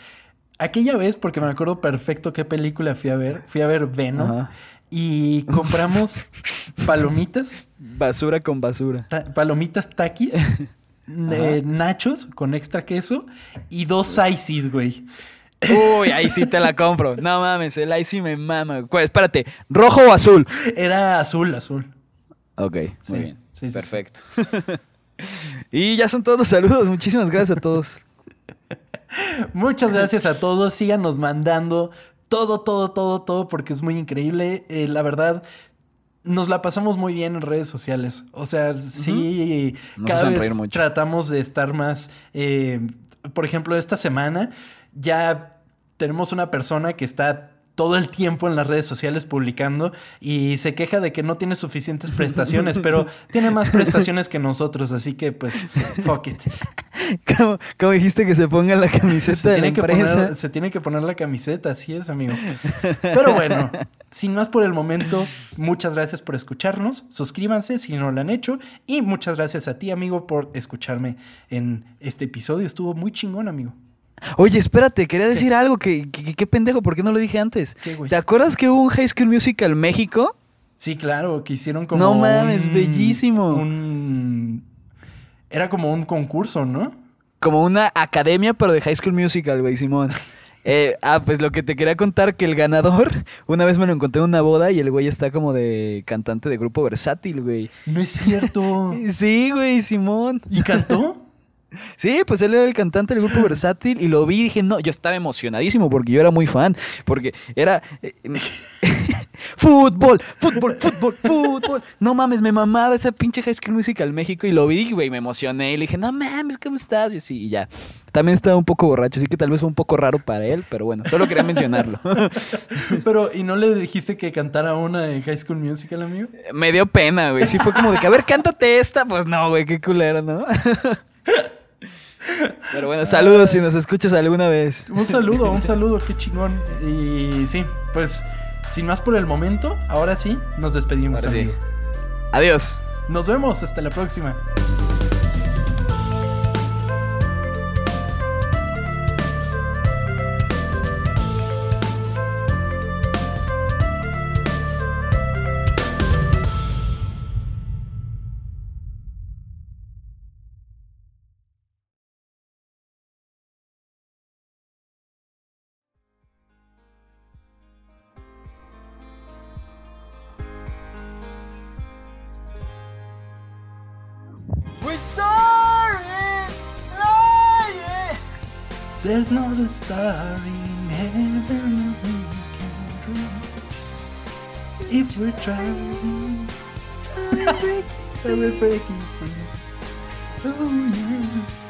aquella vez, porque me acuerdo perfecto qué película fui a ver, fui a ver Venom Ajá. y compramos palomitas, Basura con basura. ta- palomitas taquis, de nachos con extra queso y dos ices, güey. Uy, ahí sí te la compro. No mames, el ahí sí me mama. Espérate, ¿rojo o azul? Era azul, azul. Ok, Sí, muy bien. Sí, sí, sí. Perfecto. y ya son todos los saludos. Muchísimas gracias a todos. Muchas gracias a todos. Síganos mandando todo, todo, todo, todo, porque es muy increíble. Eh, la verdad, nos la pasamos muy bien en redes sociales. O sea, sí, Nos cada vez mucho. tratamos de estar más. eh, por ejemplo, esta semana ya tenemos una persona que está todo el tiempo en las redes sociales publicando y se queja de que no tiene suficientes prestaciones, pero tiene más prestaciones que nosotros, así que pues, fuck it. ¿Cómo, cómo dijiste que se ponga la camiseta Se de la tiene, que poner, se tiene que poner la camiseta, así es, amigo. Pero bueno, sin más por el momento, muchas gracias por escucharnos. Suscríbanse si no lo han hecho. Y muchas gracias a ti, amigo, por escucharme en este episodio. Estuvo muy chingón, amigo. Oye, espérate, quería decir algo que, que- que- qué pendejo, ¿por qué no lo dije antes? ¿Qué, güey? ¿Te acuerdas que hubo un High School Musical México? Sí, claro, que hicieron como. No mames, un- bellísimo. un- Era como un concurso, ¿no? Como una academia, pero de High School Musical, güey, Simón. Eh, ah, pues lo que te quería contar, que el ganador, una vez me lo encontré en una boda y el güey está como de cantante de grupo versátil, güey. No es cierto. Sí, güey, Simón. ¿Y cantó? Sí, pues él era el cantante del grupo versátil y lo vi y dije, no, yo estaba emocionadísimo porque yo era muy fan, porque era... eh, fútbol, fútbol, fútbol, fútbol. No mames, me mamaba esa pinche High School Musical México y lo vi, güey, me emocioné y le dije, no mames, ¿cómo estás? Y así, y ya. También estaba un poco borracho, así que tal vez fue un poco raro para él, pero bueno, solo quería mencionarlo. Pero, ¿y no le dijiste que cantara una de High School Musical, amigo? me dio pena, güey. Sí fue como de que, a ver, cántate esta. Pues no, güey, qué culero, ¿no? Pero bueno, saludos si nos escuchas alguna vez. Un saludo, un saludo, qué chingón. Y sí, pues sin más por el momento, ahora sí, nos despedimos, Ahora sí. amigo. Adiós. Nos vemos, hasta la próxima. There's a star in heaven we can dream. If we're trying, we're breaking free. Oh yeah.